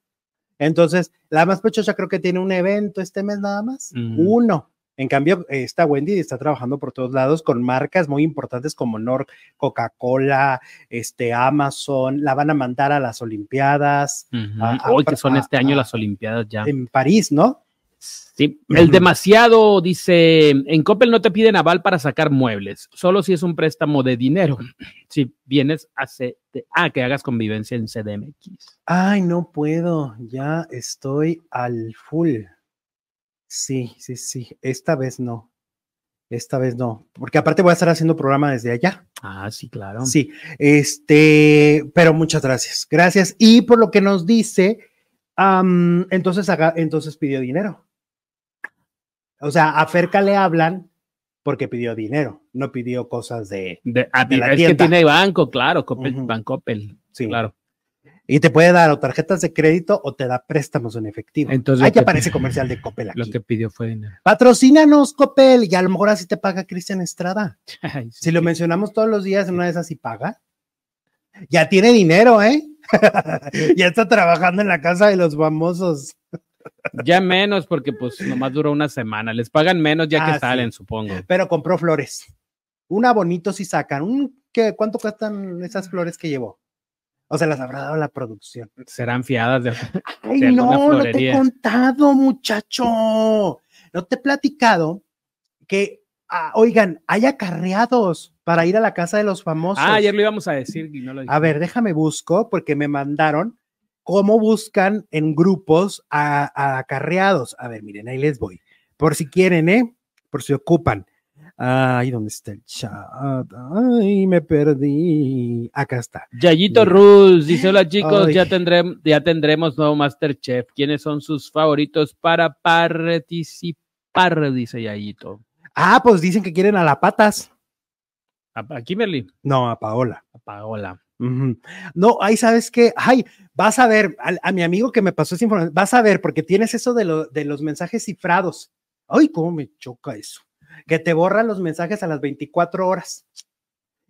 Entonces, la más pechocha creo que tiene un evento este mes nada más, uno. En cambio, esta Wendy está trabajando por todos lados con marcas muy importantes como Nor, Coca-Cola, este, Amazon, la van a mandar a las Olimpiadas Ujú. a- a- Hoy que son a- este año las Olimpiadas ya. en París, ¿no? Sí, el demasiado dice, en Coppel no te piden aval para sacar muebles, solo si es un préstamo de dinero. Si vienes a C- ah, que hagas convivencia en CDMX. Ay, no puedo, ya estoy al full. Sí, sí, sí, esta vez no. Esta vez no, porque aparte voy a estar haciendo programa desde allá. Ah, sí, claro. Sí, este, pero muchas gracias. Gracias. Y por lo que nos dice, entonces haga, entonces pidió dinero. O sea, a Ferca le hablan porque pidió dinero, no pidió cosas de. De- ah, De la es que tiene banco, claro, Coppel. Bancoppel, Sí. claro. Y te puede dar o tarjetas de crédito o te da préstamos en efectivo. Entonces, Ahí que- aparece comercial de Coppel aquí. Lo que pidió fue dinero. Patrocínanos, Coppel, y a lo mejor así te paga Cristian Estrada. Ay, sí. Si lo mencionamos todos los días, en una de esas sí paga. Ya tiene dinero, ¿eh? ya está trabajando en la casa de los famosos. Ya menos, porque pues nomás duró una semana. Les pagan menos ya Ah, que sí. salen, supongo. Pero compró flores. Una bonito si sacan. Un, ¿qué, ¿Cuánto cuestan esas flores que llevó? O sea, las habrá dado la producción. Serán fiadas de. Ay, De no, no te he contado, muchacho. No te he platicado que, ah, oigan, hay acarreados para ir a la casa de los famosos. Ah, ayer lo íbamos a decir y no lo A dijimos. ver, déjame busco porque me mandaron cómo buscan en grupos a, a acarreados. A ver, miren, ahí les voy. Por si quieren, ¿eh? Por si ocupan. Ay, ¿dónde está el chat? Ay, me perdí. Acá está. Yayito. Rules dice: Hola chicos, Ay. ya, tendremos, ya tendremos nuevo Masterchef. ¿Quiénes son sus favoritos para participar? Dice Yayito. Ah, pues dicen que quieren a la patas. A Kimberly, No, a Paola. a Paola. No, ahí sabes que, ay, vas a ver, a, a mi amigo que me pasó esa información, vas a ver, porque tienes eso de, lo- de los mensajes cifrados. Ay, cómo me choca eso. Que te borran los mensajes a las 24 horas.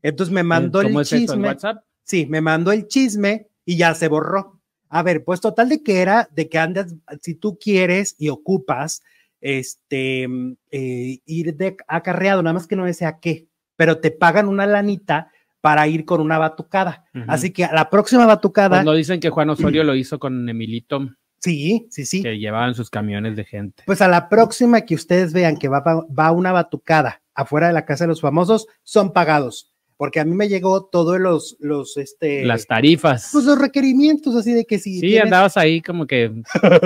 Entonces me mandó el ¿Cómo es eso en chisme. WhatsApp? Sí, me mandó el chisme y ya se borró. A ver, pues total de que era de que andas, si tú quieres y ocupas, este, mm, eh, ir de acarreado, nada más que no desea qué, pero te pagan una lanita para ir con una batucada. Así que a la próxima batucada, Pues no dicen que Juan Osorio lo hizo con Emilito, sí, sí, sí. que llevaban sus camiones de gente. Pues a la próxima que ustedes vean que va, va una batucada afuera de la casa de los famosos, son pagados. Porque a mí me llegó todos los, los, este, Las tarifas. pues los requerimientos, así de que si sí, tienes- andabas ahí como que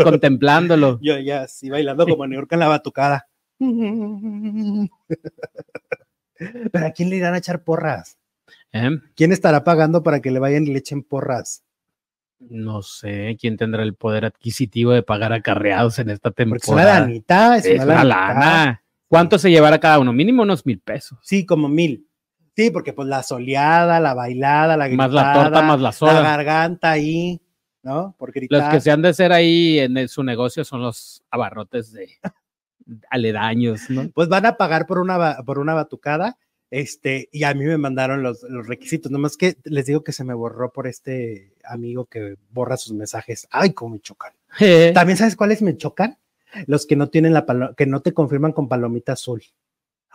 contemplándolo. Yo ya, sí, bailando como New York en la batucada. Pero ¿a quién le irán a echar porras? ¿Eh? ¿Quién estará pagando para que le vayan y le echen porras? No sé quién tendrá el poder adquisitivo de pagar acarreados en esta Porque es una temporada. lanita, es, Es una, una lanita. lana. ¿Cuánto se llevará cada uno? Mínimo unos mil pesos. Sí, como mil. Sí, porque pues la soleada, la bailada, la gritada, Más la torta, más la soda. garganta ahí, ¿no? Por gritar. Los que se han de ser ahí en el- su negocio son los abarrotes de aledaños, ¿no? Pues van a pagar por una, por una batucada, este, y a mí me mandaron los, los requisitos, nomás que les digo que se me borró por este amigo que borra sus mensajes. Ay, cómo me chocan. También sabes cuáles me chocan? Los que no tienen la que no te confirman con palomita azul.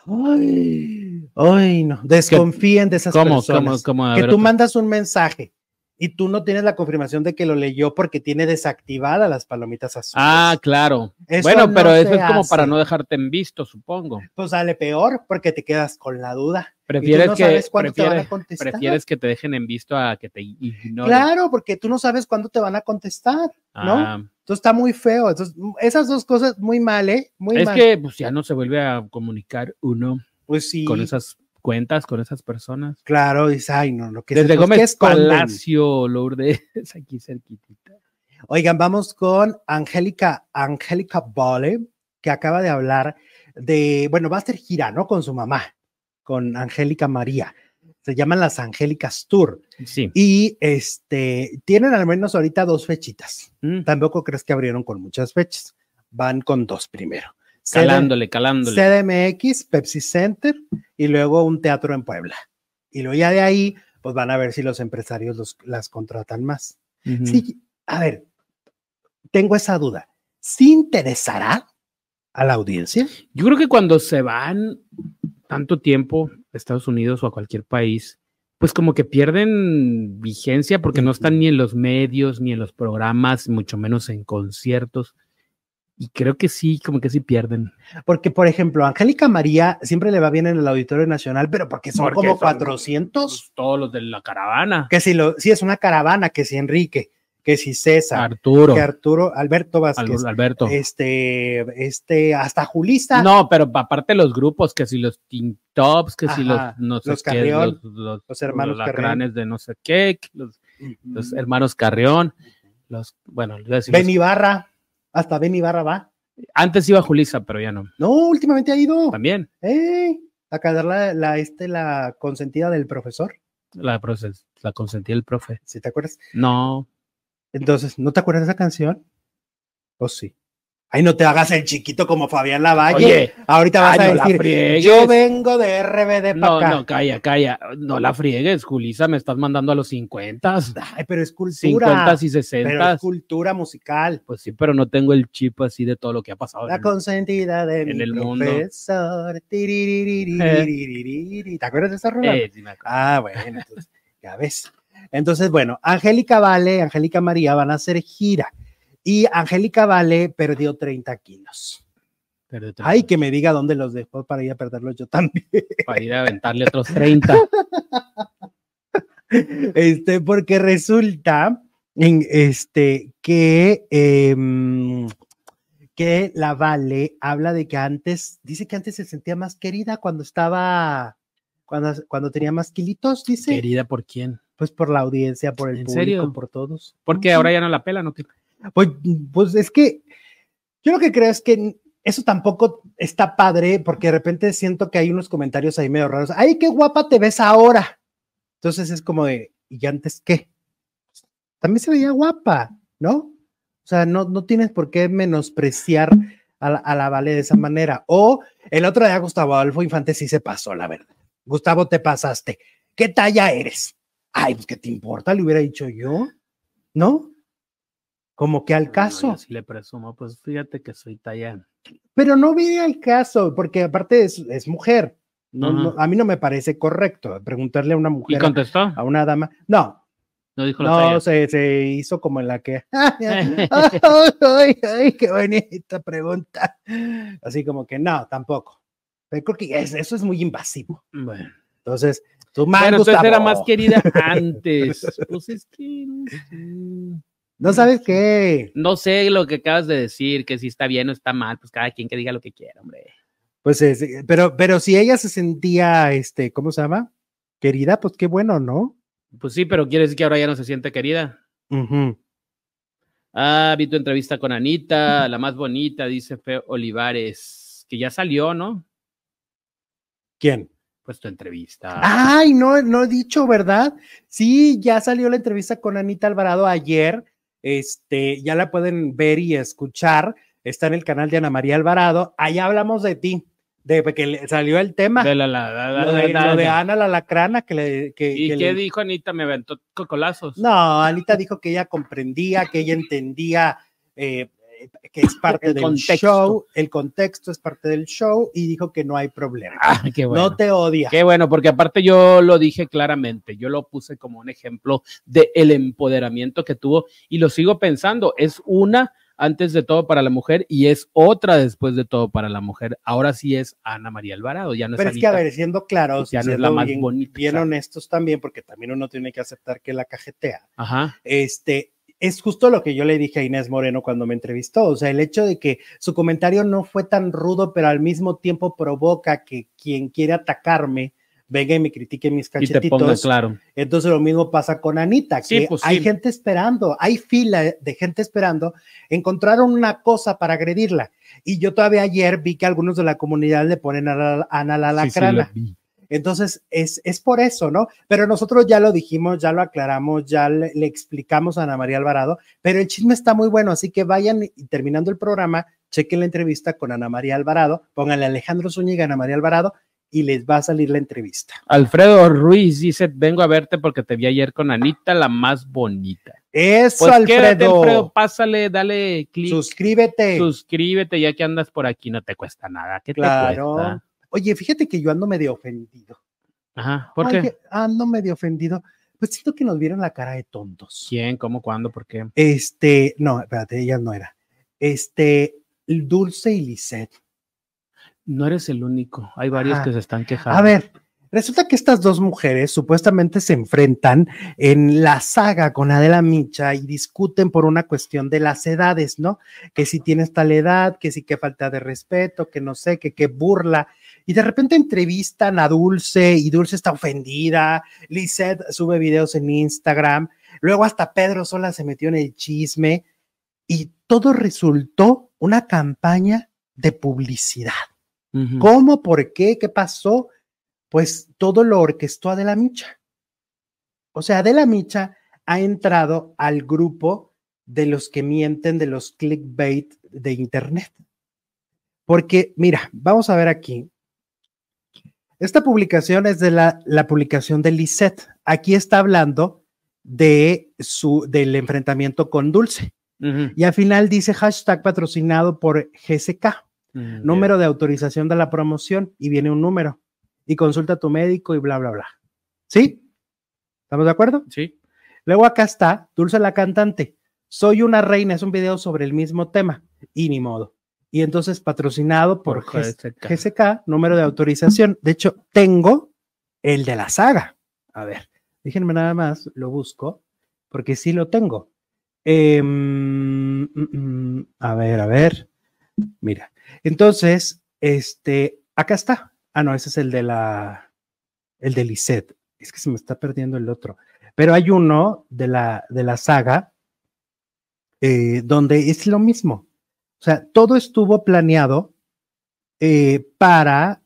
Ay, ay, no. Desconfíen de esas ¿Cómo, personas. cómo, cómo? Que ver, tú mandas un mensaje y tú no tienes la confirmación de que lo leyó porque tiene desactivadas las palomitas azules. Ah, claro. Eso bueno, no pero eso es como para no dejarte en visto, supongo. Pues sale peor porque te quedas con la duda. Prefieres no que te prefieres, prefieres que te dejen en visto a que te ignoren. Claro, porque tú no sabes cuándo te van a contestar. ¿no? Ah, Entonces está muy feo. Entonces, esas dos cosas muy mal, ¿eh? Muy es mal. que pues ya no se vuelve a comunicar uno pues sí, con esas cuentas, con esas personas. claro, dice, ay, no, no, que Desde ¿qué Gómez? Palacio, Lourdes, aquí cerquitita. Oigan, vamos con Angélica, Angélica Bolle, que acaba de hablar de, bueno, va a hacer gira, ¿no? Con su mamá, con Angélica María. Se llaman las Angélicas Tour. Sí. Y este, tienen al menos ahorita dos fechitas. Mm, Tampoco crees que abrieron con muchas fechas. Van con dos primero. Calándole, calándole. CDMX, Pepsi Center y luego un teatro en Puebla. Y luego ya de ahí, pues van a ver si los empresarios los, las contratan más. Sí, a ver, tengo esa duda. ¿Sí interesará a la audiencia? Yo creo que cuando se van tanto tiempo a Estados Unidos o a cualquier país, pues como que pierden vigencia porque no están ni en los medios, ni en los programas, mucho menos en conciertos. Y creo que sí, como que sí pierden. Porque, por ejemplo, Angélica María siempre le va bien en el Auditorio Nacional, pero porque son Porque como son- 400. Pues, todos los de la caravana. Que si, lo, si es una caravana, que si Enrique, que si César, Arturo, que Arturo, Alberto Vázquez, Al- Alberto. este, este, hasta Julista. No, pero aparte los grupos, que si los Teen Tops, que si los Ajá, no sé los qué, Carrión, los, los- los hermanos Carrión. de no sé qué, los, hermanos Carrión, los, bueno, iba a decir los- Ben Ibarra, hasta Ben Ibarra va. antes iba Julisa, pero ya no. No, últimamente ha ido. También, ¡Eh! A dar la, la, este, la consentida del profesor, la, proces- la consentí el profe. si te acuerdas. No, Entonces, ¿no te acuerdas de esa canción? ¿O sí? Ay, no te hagas el chiquito como Fabián Lavalle. Oye, Ahorita vas a no decir, yo vengo de RBD No, acá. no, calla, calla. No la friegues, Julisa, me estás mandando a los 50. Ay, pero es cultura. y 60. Pero es cultura musical. Pues sí, pero no tengo el chip así de todo lo que ha pasado. La consentida de mi profesor. ¿Te acuerdas de esa rola? Eh, sí me acuerdo. ah, bueno, entonces, ya ves. Entonces, bueno, Angélica Vale, Angélica María van a hacer gira. Y Angélica Vale perdió 30 kilos. Ay, que me diga dónde los dejó para ir a perderlos yo también. Para ir a aventarle otros 30. Este, porque resulta en este, que, em, que la Vale habla de que antes, dice que antes se sentía más querida cuando estaba, cuando, cuando tenía más kilitos, dice. Querida, ¿por quién? Pues por la audiencia, por el ¿En público, serio? por todos. Porque ahora ya no la pela, ¿no? Pues, pues es que yo lo que creo es que eso tampoco está padre, porque de repente siento que hay unos comentarios ahí medio raros. Ay, qué guapa te ves ahora. Entonces es como de, ¿y antes qué? También se veía guapa, ¿no? O sea, no, no tienes por qué menospreciar a la, a Vale de esa manera. O el otro día Gustavo Adolfo Infante sí se pasó, la verdad. Gustavo, te pasaste. ¿Qué talla eres? Ay, pues, ¿qué te importa? Le hubiera dicho yo, ¿no? Como que al No, caso. yo sí le presumo, pues fíjate que soy talla. Pero no viene al caso, porque aparte es, es mujer. No, no, a mí no me parece correcto preguntarle a una ¿Y mujer, contestó? a una dama. No, No dijo no, se, se hizo como en la que. ay, ay, qué bonita pregunta. Así como que no, tampoco. Pero creo que es- eso es muy invasivo. Bueno, Entonces, mal, Bueno, entonces era más querida antes. Pues es que no sabes qué. No sé lo que acabas de decir, que si está bien o está mal, pues cada quien que diga lo que quiera, hombre. Pues es, pero, pero si ella se sentía, este, ¿cómo se llama? Querida, pues qué bueno, ¿no? Pues sí, pero quiere decir que ahora ya no se siente querida. Ujú. Ah, vi tu entrevista con Anita, la más bonita, dice Fe Olivares, que ya salió, ¿no? ¿Quién? Pues tu entrevista. Ay, no, no he dicho, ¿verdad? Sí, ya salió la entrevista con Anita Alvarado ayer. Este, ya la pueden ver y escuchar. Está en el canal de Ana María Alvarado. Allá hablamos de ti, de que le salió el tema. De la- la- la- lo, de, la- lo de Ana la lacrana que le. Que, ¿Y que qué le- dijo Anita? Me aventó cocolazos. No, Anita dijo que ella comprendía, que ella entendía eh, que es parte El del contexto. show, el contexto es parte del show y dijo que no hay problema. Ah, qué bueno. No te odia. Qué bueno, porque aparte yo lo dije claramente, yo lo puse como un ejemplo de el empoderamiento que tuvo y lo sigo pensando, es una antes de todo para la mujer y es otra después de todo para la mujer. Ahora sí es Ana María Alvarado, ya no Pero es es que, a ver, siendo claros, Ya no es la más bien, bonita, bien honestos también, porque también uno tiene que aceptar que la cajetea. Ajá. Este, es justo lo que yo le dije a Inés Moreno cuando me entrevistó, o sea, el hecho de que su comentario no fue tan rudo, pero al mismo tiempo provoca que quien quiere atacarme venga y me critique mis Y te ponga cachetitos. claro. Entonces lo mismo pasa con Anita, Sí, que pues hay sí. gente esperando, hay fila de gente esperando, encontraron una cosa para agredirla. Y yo todavía ayer vi que algunos de la comunidad le ponen a la, Ana la Sí, sí, vi. Entonces, es, es por eso, ¿no? Pero nosotros ya lo dijimos, ya lo aclaramos, ya le, le explicamos a Ana María Alvarado, pero el chisme está muy bueno, así que vayan y terminando el programa, chequen la entrevista con Ana María Alvarado, pónganle Alejandro Zúñiga, Ana María Alvarado, y les va a salir la entrevista. Alfredo Ruiz dice, vengo a verte porque te vi ayer con Anita, la más bonita. Eso, Pues quédate, Alfredo. Alfredo, pásale, dale clic, Suscríbete. suscríbete ya que andas por aquí, no te cuesta nada. ¿Qué te Claro. cuesta? Oye, fíjate que yo ando medio ofendido. Ajá, ¿por Ay, qué? Ando medio ofendido. Pues siento que nos vieron la cara de tontos. ¿Quién? ¿Cómo? ¿Cuándo? ¿Por qué? Este, no, espérate, ella no era. Este, Dulce y Lisette. No eres el único. Hay varios que se están quejando. A ver, resulta que estas dos mujeres supuestamente se enfrentan en la saga con Adela Micha y discuten por una cuestión de las edades, ¿no? Que si tienes tal edad, que si que falta de respeto, que no sé, que qué burla. Y de repente entrevistan a Dulce y Dulce está ofendida. Lisette sube videos en Instagram. Luego hasta Pedro Sola se metió en el chisme y todo resultó una campaña de publicidad. ¿Cómo? ¿Por qué? ¿Qué pasó? Pues todo lo orquestó Adela Micha. O sea, Adela Micha ha entrado al grupo de los que mienten, de los clickbait de Internet. Porque, mira, vamos a ver aquí. Esta publicación es de la, la publicación de Lisette. Aquí está hablando de su, del enfrentamiento con Dulce. Y al final dice hashtag patrocinado por GSK Mm, número de autorización de la promoción y viene un número y consulta a tu médico y bla, bla, bla. ¿Sí? ¿Estamos de acuerdo? Sí. Luego acá está Dulce la cantante. Soy una reina, es un video sobre el mismo tema y ni modo. Y entonces patrocinado por, Por GS- GSK. GSK, número de autorización. De hecho, tengo el de la saga. A ver, déjenme nada más, lo busco, porque sí lo tengo. Em, mm, mm, a ver, a ver. Mira, entonces, este, acá está. Ah, no, ese es el de la, el de Lisette. Es que se me está perdiendo el otro. Pero hay uno de la, de la saga eh, donde es lo mismo. O sea, todo estuvo planeado eh, para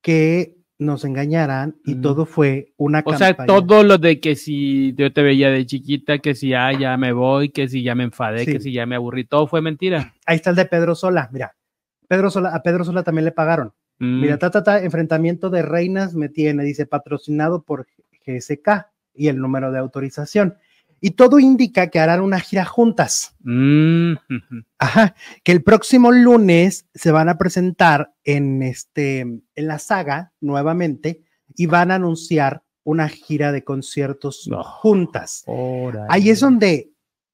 que nos engañaran y todo fue una O sea, campaña. todo lo de que si yo te veía de chiquita, que si ah, ya me voy, que si ya me enfadé, Sí. que si ya me aburrí, todo fue mentira. Ahí está el de Pedro Sola, mira. Pedro Sola, a Pedro Sola también le pagaron. Mm, Mira, ta, ta, ta, enfrentamiento de reinas me tiene, dice patrocinado por GSK y el número de autorización. Y todo indica que harán una gira juntas. mm. Ajá, que el próximo lunes se van a presentar en este en la saga nuevamente y van a anunciar una gira de conciertos No. juntas. Ahí es donde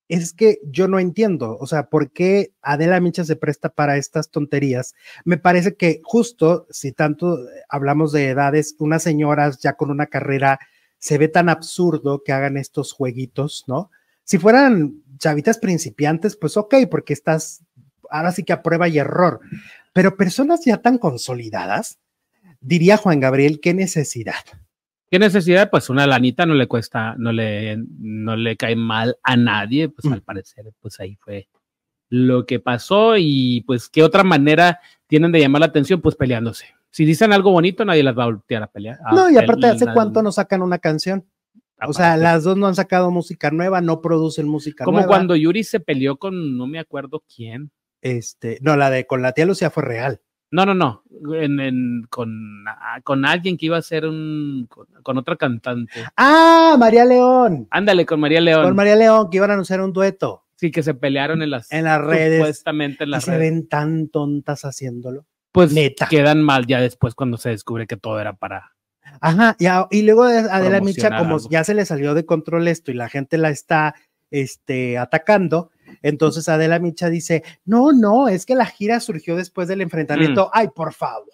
es que yo no entiendo, o sea, ¿por qué Adela Micha se presta para estas tonterías? Me parece que justo si tanto hablamos de edades, unas señoras ya con una carrera se ve tan absurdo que hagan estos jueguitos, ¿no? Si fueran chavitas principiantes, pues ok, porque estás ahora sí que a prueba y error, pero personas ya tan consolidadas, diría Juan Gabriel, qué necesidad. ¿Qué necesidad? Pues una lanita no le cuesta, no le, no le cae mal a nadie, pues Mm. al parecer, pues ahí fue lo que pasó y pues qué otra manera tienen de llamar la atención, pues peleándose. Si dicen algo bonito, nadie las va a voltear a pelear. a No, y aparte, ¿hace cuanto no sacan una canción? O sea, las dos no han sacado música nueva, no producen música Como nueva. cuando Yuri se peleó con, no me acuerdo quién. Este, no, la de con la tía Lucía fue real. No, no, no. En, en- con, con alguien que iba a ser un. Con, con otra cantante. Ah, María León. Ándale, con María León. Con María León, que iban a anunciar un dueto. sí, que se pelearon en las, En las redes. Supuestamente en Y las se redes. ven tan tontas haciéndolo. Pues neta. quedan mal ya después cuando se descubre que todo era para. Ajá, y, luego de Adela Micha, como algo. ya se le salió de control esto y la gente la está este, atacando, entonces Adela Micha dice, no, no, es que la gira surgió después del enfrentamiento. Ay, por favor.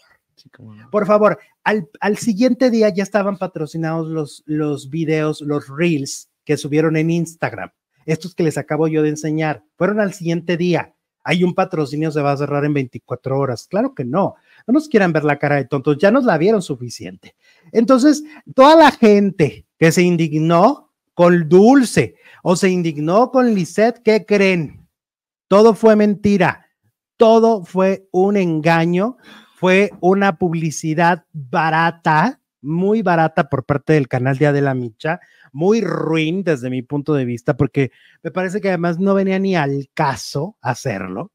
como- Por favor, al, al siguiente día ya estaban patrocinados los, los videos, los reels que subieron en Instagram. Estos que les acabo yo de enseñar. Fueron al siguiente día. Hay un patrocinio, se va a cerrar en 24 horas. Claro que no. No nos quieran ver la cara de tontos. Ya nos la vieron suficiente. Entonces, toda la gente que se indignó con Dulce o se indignó con Lisette, ¿qué creen? Todo fue mentira. Todo fue un engaño fue una publicidad barata muy barata por parte del canal de Adela Micha, muy ruin desde mi punto de vista, porque me parece que además no venía ni al caso hacerlo.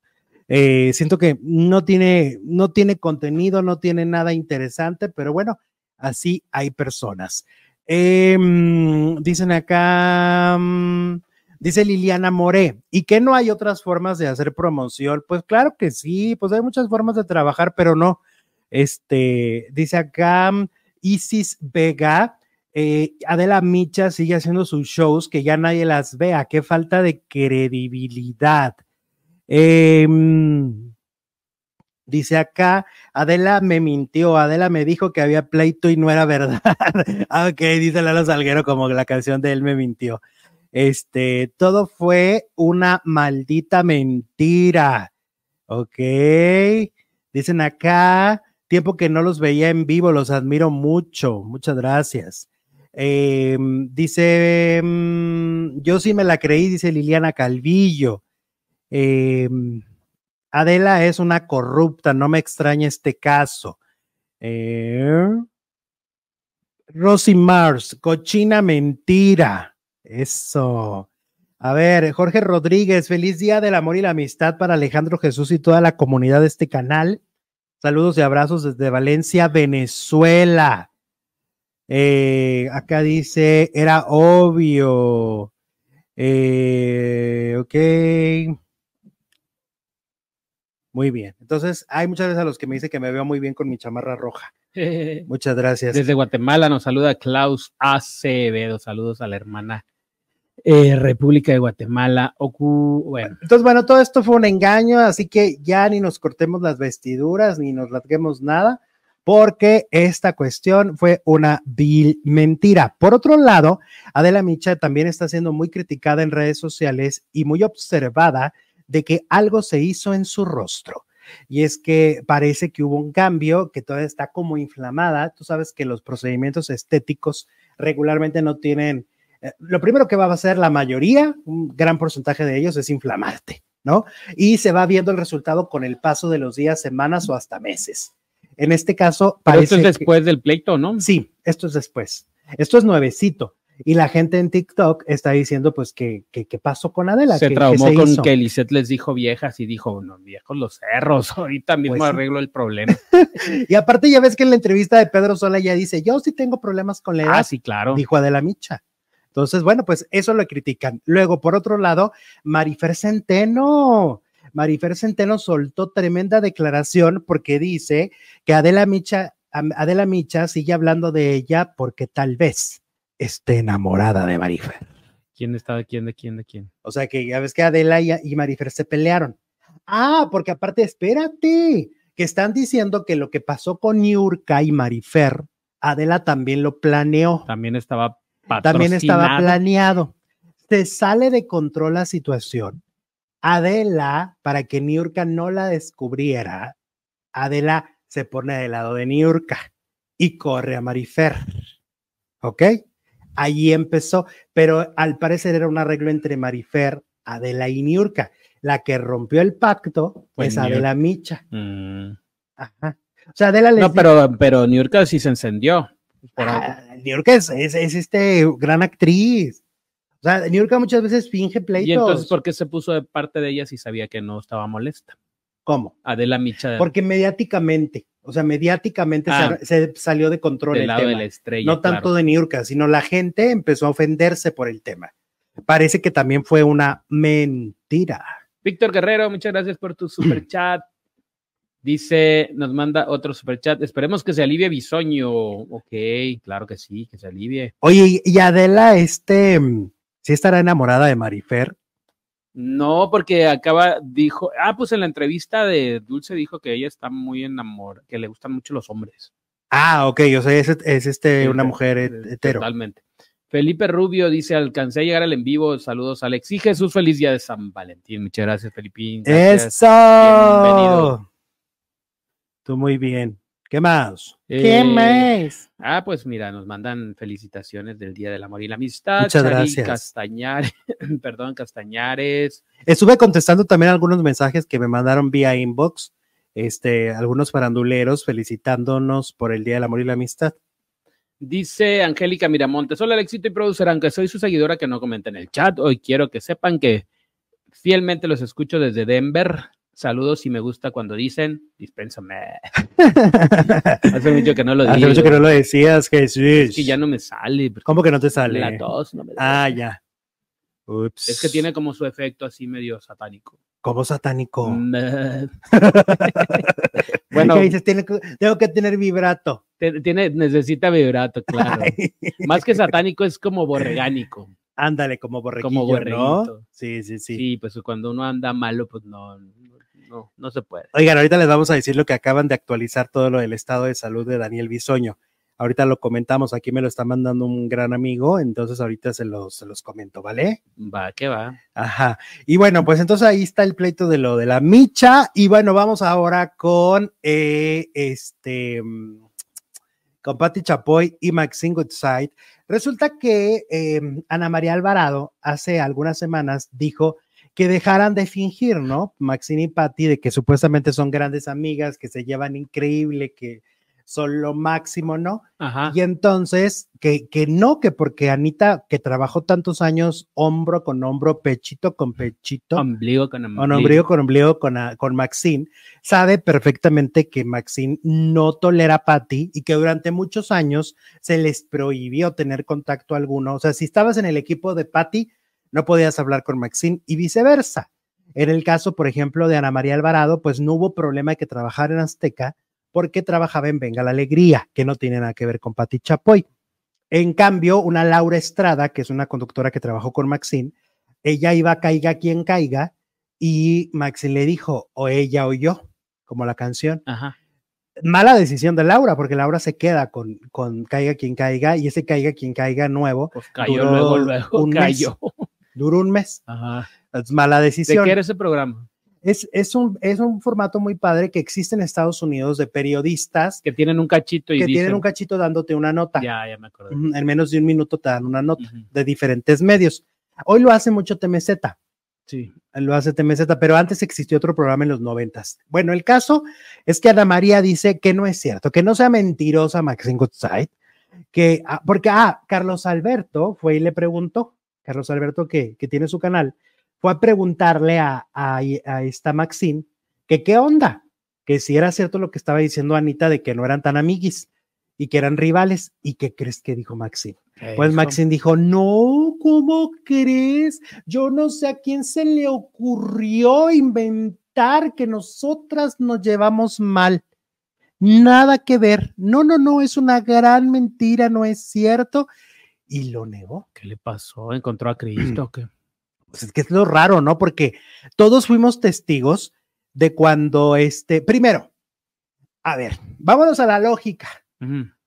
Eh, siento que no tiene, no tiene contenido, no tiene nada interesante, pero bueno, así hay personas. Em, dicen acá, mm, dice Liliana Moré, ¿y que no hay otras formas de hacer promoción? Pues claro que sí, pues hay muchas formas de trabajar, pero no. Este, dice acá mm, Isis Vega, eh, Adela Micha sigue haciendo sus shows que ya nadie las vea, qué falta de credibilidad. Em, dice acá, Adela me mintió, Adela me dijo que había pleito y no era verdad. Ah, ok, dice Lalo Salguero como la canción de él me mintió. Este, todo fue una maldita mentira. Ok. Dicen acá, tiempo que no los veía en vivo, los admiro mucho. Muchas gracias. Em, dice, mm, yo sí me la creí, dice Liliana Calvillo. Em, Adela es una corrupta, no me extraña este caso. Eh, Rosy Mars, cochina mentira. Eso. A ver, Jorge Rodríguez, feliz día del amor y la amistad para Alejandro Jesús y toda la comunidad de este canal. Saludos y abrazos desde Valencia, Venezuela. Eh, acá dice, era obvio. Eh, ok. Muy bien. Entonces, hay muchas veces a los que me dicen que me veo muy bien con mi chamarra roja. Muchas gracias. Desde Guatemala nos saluda Klaus Acevedo. Saludos a la hermana eh, República de Guatemala. bueno. Entonces, bueno, todo esto fue un engaño, así que ya ni nos cortemos las vestiduras, ni nos rasguemos nada, porque esta cuestión fue una vil mentira. Por otro lado, Adela Micha también está siendo muy criticada en redes sociales y muy observada de que algo se hizo en su rostro. Y es que parece que hubo un cambio, que todavía está como inflamada. Tú sabes que los procedimientos estéticos regularmente no tienen, eh, lo primero que va a hacer la mayoría, un gran porcentaje de ellos, es inflamarte, ¿no? Y se va viendo el resultado con el paso de los días, semanas o hasta meses. En este caso, parece. esto es después del pleito, ¿no? Sí, esto es después. Esto es nuevecito. Y la gente en TikTok está diciendo, pues, que, qué pasó con Adela. Se traumó con que Lisette les dijo viejas y dijo, no, viejos los cerros, ahorita mismo pues arreglo el problema. y aparte ya ves que en la entrevista de Pedro Sola ya dice, yo sí tengo problemas con la edad. Ah, sí, claro. Dijo Adela Micha. Entonces, bueno, pues eso lo critican. Luego, por otro lado, Marifer Centeno. Marifer Centeno soltó tremenda declaración porque dice que Adela Micha, Adela Micha sigue hablando de ella porque tal vez esté enamorada de Marifer. ¿Quién está de quién, de quién, de quién? O sea que ya ves que Adela y, Marifer se pelearon. Ah, porque aparte, espérate, que están diciendo que lo que pasó con Niurka y Marifer, Adela también lo planeó. También estaba También estaba planeado. Se sale de control la situación. Adela, para que Niurka no la descubriera, Adela se pone del lado de Niurka y corre a Marifer. ¿Ok? Allí empezó, pero al parecer era un arreglo entre Marifer, Adela y Niurka. La que rompió el pacto es Adela Micha. Mm. Ajá. O sea, Adela les No, pero, pero Niurka sí se encendió. Ah, Niurka es, es, este gran actriz. O sea, Niurka muchas veces finge pleitos. ¿Y entonces por qué se puso de parte de ella si sabía que no estaba molesta? ¿Cómo? Adela Micha. Porque mediáticamente. O sea, mediáticamente se, ah. salió de control el tema. De la estrella, no tanto de Niurka, sino la gente empezó a ofenderse por el tema. Parece que también fue una mentira. Víctor Guerrero, muchas gracias por tu super chat. Dice, nos manda otro super chat. Esperemos que se alivie Bisoño. Ok, claro que sí, que se alivie. Oye, y Adela, este, ¿sí estará enamorada de Marifer? No, porque acaba, dijo, ah, pues en la entrevista de Dulce dijo que ella está muy enamorada, que le gustan mucho los hombres. Ah, ok, o sea, es, es este, una mujer hetero. Totalmente. Felipe Rubio dice, alcancé a llegar al en vivo, saludos Alex y Jesús, feliz día de San Valentín. Muchas gracias, Felipe. Eso. Bienvenido. Tú muy bien. ¿Qué más? ¿Qué eh, más? Ah, pues mira, nos mandan felicitaciones del Día del Amor y la Amistad. Muchas gracias. Castañares, perdón, Castañares. Estuve contestando también algunos mensajes que me mandaron vía inbox, este, algunos faranduleros felicitándonos por el Día del Amor y la Amistad. Dice Angélica Miramontes, hola Alexito y producer, aunque soy su seguidora que no comenta en el chat, hoy quiero que sepan que fielmente los escucho desde Denver. Saludos y me gusta cuando dicen, dispénsame. Hace mucho que no lo digo. Hace mucho que no lo decías, Jesús. Es que ya no me sale. ¿Cómo que no te sale? La tos no me da. Ah, ya. Ups. Es que tiene como su efecto así medio satánico. ¿Cómo satánico? Bueno, bueno, dices, "Tiene que- tengo que tener vibrato. tiene, necesita vibrato, claro. Ay, Más que satánico es como borregánico. Ándale, como borreguillo, Como borreguito. ¿no? Sí, sí, sí. Sí, pues cuando uno anda malo, pues no, no, no se puede. Oigan, ahorita les vamos a decir lo que acaban de actualizar todo lo del estado de salud de Daniel Bisoño. Ahorita lo comentamos, aquí me lo está mandando un gran amigo, entonces ahorita se los, se los comento, ¿vale? Va, que va. Ajá. Y bueno, pues entonces ahí está el pleito de lo de la micha. Y bueno, vamos ahora con eh, este con Patti Chapoy y Maxine Goodside. Resulta que eh, Ana María Alvarado hace algunas semanas dijo que dejaran de fingir, ¿no? Maxine y Patti, de que supuestamente son grandes amigas, que se llevan increíble, que son lo máximo, ¿no? Ajá. Y entonces, que, que no, que porque Anita, que trabajó tantos años hombro con hombro, pechito con pechito, Ombligo con ombligo. con ombligo con ombligo con, a- con Maxine, sabe perfectamente que Maxine no tolera a Patty y que durante muchos años se les prohibió tener contacto alguno. O sea, si estabas en el equipo de Patty, no podías hablar con Maxine y viceversa. En el caso, por ejemplo, de Ana María Alvarado, pues no hubo problema de que trabajara en Azteca porque trabajaba en Venga la Alegría, que no tiene nada que ver con Patti Chapoy. En cambio, una Laura Estrada, que es una conductora que trabajó con Maxine, ella iba a caiga quien caiga y Maxine le dijo, o ella o yo, como la canción. Ajá. Mala decisión de Laura, porque Laura se queda con, con caiga quien caiga y ese caiga quien caiga nuevo Pues cayó Duró luego, luego un mes. Duró un mes. Ajá. Es mala ¿De decisión. qué era ese programa? Es, es, un, es un formato muy padre que existe en Estados Unidos de periodistas Que tienen un cachito y que tienen dicen- un cachito dándote una nota. Ya, ya me. Ujú, En menos de un minuto te dan una nota Ujú. de diferentes medios. Hoy lo hace mucho TMZ, Sí. lo hace TMZ, pero antes existió otro programa en los noventas. Bueno, el caso es que Ana María dice que no es cierto, que no sea mentirosa Maxine Goodside, que, ah, porque, ah, Carlos Alberto fue y le preguntó, Carlos Alberto que, que tiene su canal, fue a preguntarle a, a, a esta Maxine que qué onda, que si era cierto lo que estaba diciendo Anita de que no eran tan amiguis y que eran rivales. ¿Y qué crees que dijo Maxine? Pues. Maxine dijo, no, ¿cómo crees? Yo no sé a quién se le ocurrió inventar que nosotras nos llevamos mal. Nada que ver. No, no, no, es una gran mentira, no es cierto. Y lo negó. ¿Qué le pasó? ¿Encontró a Cristo? qué? Pues es que es lo raro, ¿no? Porque todos fuimos testigos de cuando este, primero, a ver, vámonos a la lógica.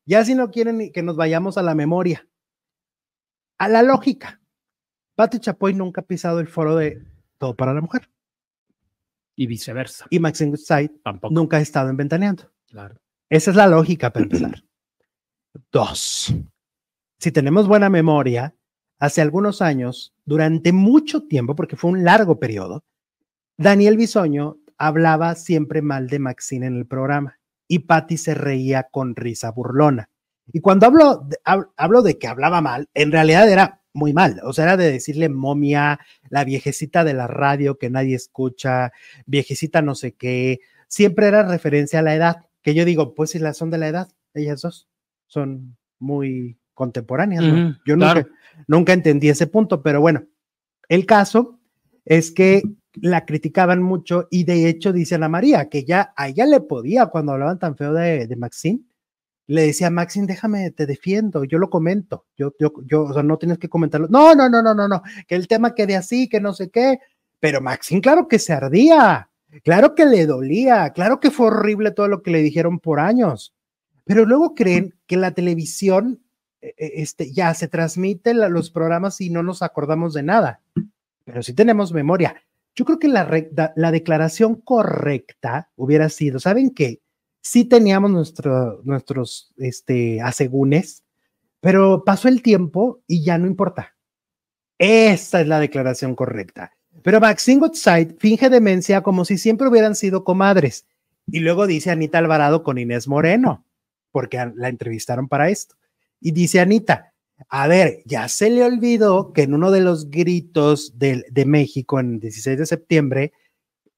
Ya si no quieren que nos vayamos a la memoria, a la lógica. Pati Chapoy nunca ha pisado el foro de Todo para la Mujer Y viceversa. y Maxine Goodside Tampoco. nunca ha estado en Ventaneando. Claro. Esa es la lógica para empezar. Dos, si tenemos buena memoria, hace algunos años, durante mucho tiempo, porque fue un largo periodo, Daniel Bisoño hablaba siempre mal de Maxine en el programa y Patty se reía con risa burlona. Y cuando hablo de, hab- hablo de que hablaba mal, en realidad era muy mal, o sea, era de decirle momia, la viejecita de la radio que nadie escucha, viejecita no sé qué, siempre era referencia a la edad, que yo digo, pues si las son de la edad, ellas dos son muy contemporáneas, ¿no? Ujú, Yo nunca, claro. nunca entendí ese punto, pero bueno, el caso es que la criticaban mucho y de hecho dice Ana María que ya a ella le podía cuando hablaban tan feo de, de Maxine, le decía Maxine, déjame, te defiendo, yo lo comento, yo, yo, yo, o sea, no tienes que comentarlo. No, no, no, no, no, no, que el tema quede así, que no sé qué, pero Maxine, claro que se ardía, claro que le dolía, claro que fue horrible todo lo que le dijeron por años, pero luego creen que la televisión este, ya se transmiten los programas y no nos acordamos de nada, pero sí tenemos memoria. Yo creo que la, declaración correcta hubiera sido, ¿saben qué? Sí teníamos nuestro, nuestros este, asegúnes, pero pasó el tiempo y ya no importa. Esa es la declaración correcta. Pero Maxine Goodside finge demencia como si siempre hubieran sido comadres. Y luego dice Anita Alvarado con Inés Moreno, porque la entrevistaron para esto. Y dice Anita, a ver, ya se le olvidó que en uno de los gritos de, de México en el 16 de septiembre,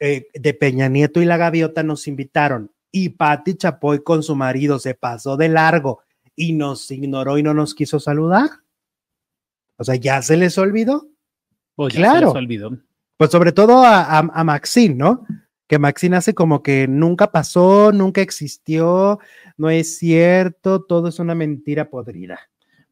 eh, de Peña Nieto y la Gaviota nos invitaron y Patti Chapoy con su marido se pasó de largo y nos ignoró y no nos quiso saludar. O sea, ya se les olvidó. Pues ya Claro. se les olvidó. Pues sobre todo a, a, a Maxine, ¿no? Que Maxine hace como que nunca pasó, nunca existió, no es cierto, todo es una mentira podrida.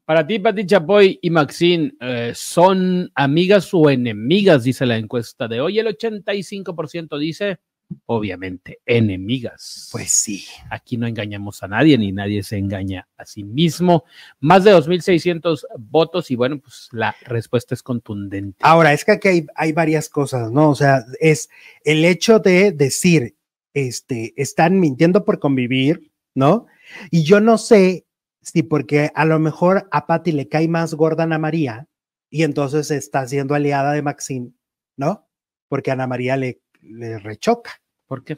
Para ti, Pati Chapoy y Maxine, eh, ¿son amigas o enemigas? Dice la encuesta de hoy. El 85% dice, obviamente, enemigas. Pues sí. aquí no engañamos a nadie, ni nadie se engaña a sí mismo. Más de 2.600 votos y bueno, pues la respuesta es contundente. Ahora, es que aquí hay, hay varias cosas, ¿no? O sea, es el hecho de decir, este, están mintiendo por convivir, ¿no? Y yo no sé si porque a lo mejor a Patty le cae más gorda Ana María y entonces está siendo aliada de Maxine, ¿no? Porque Ana María le, le rechoca. ¿Por qué?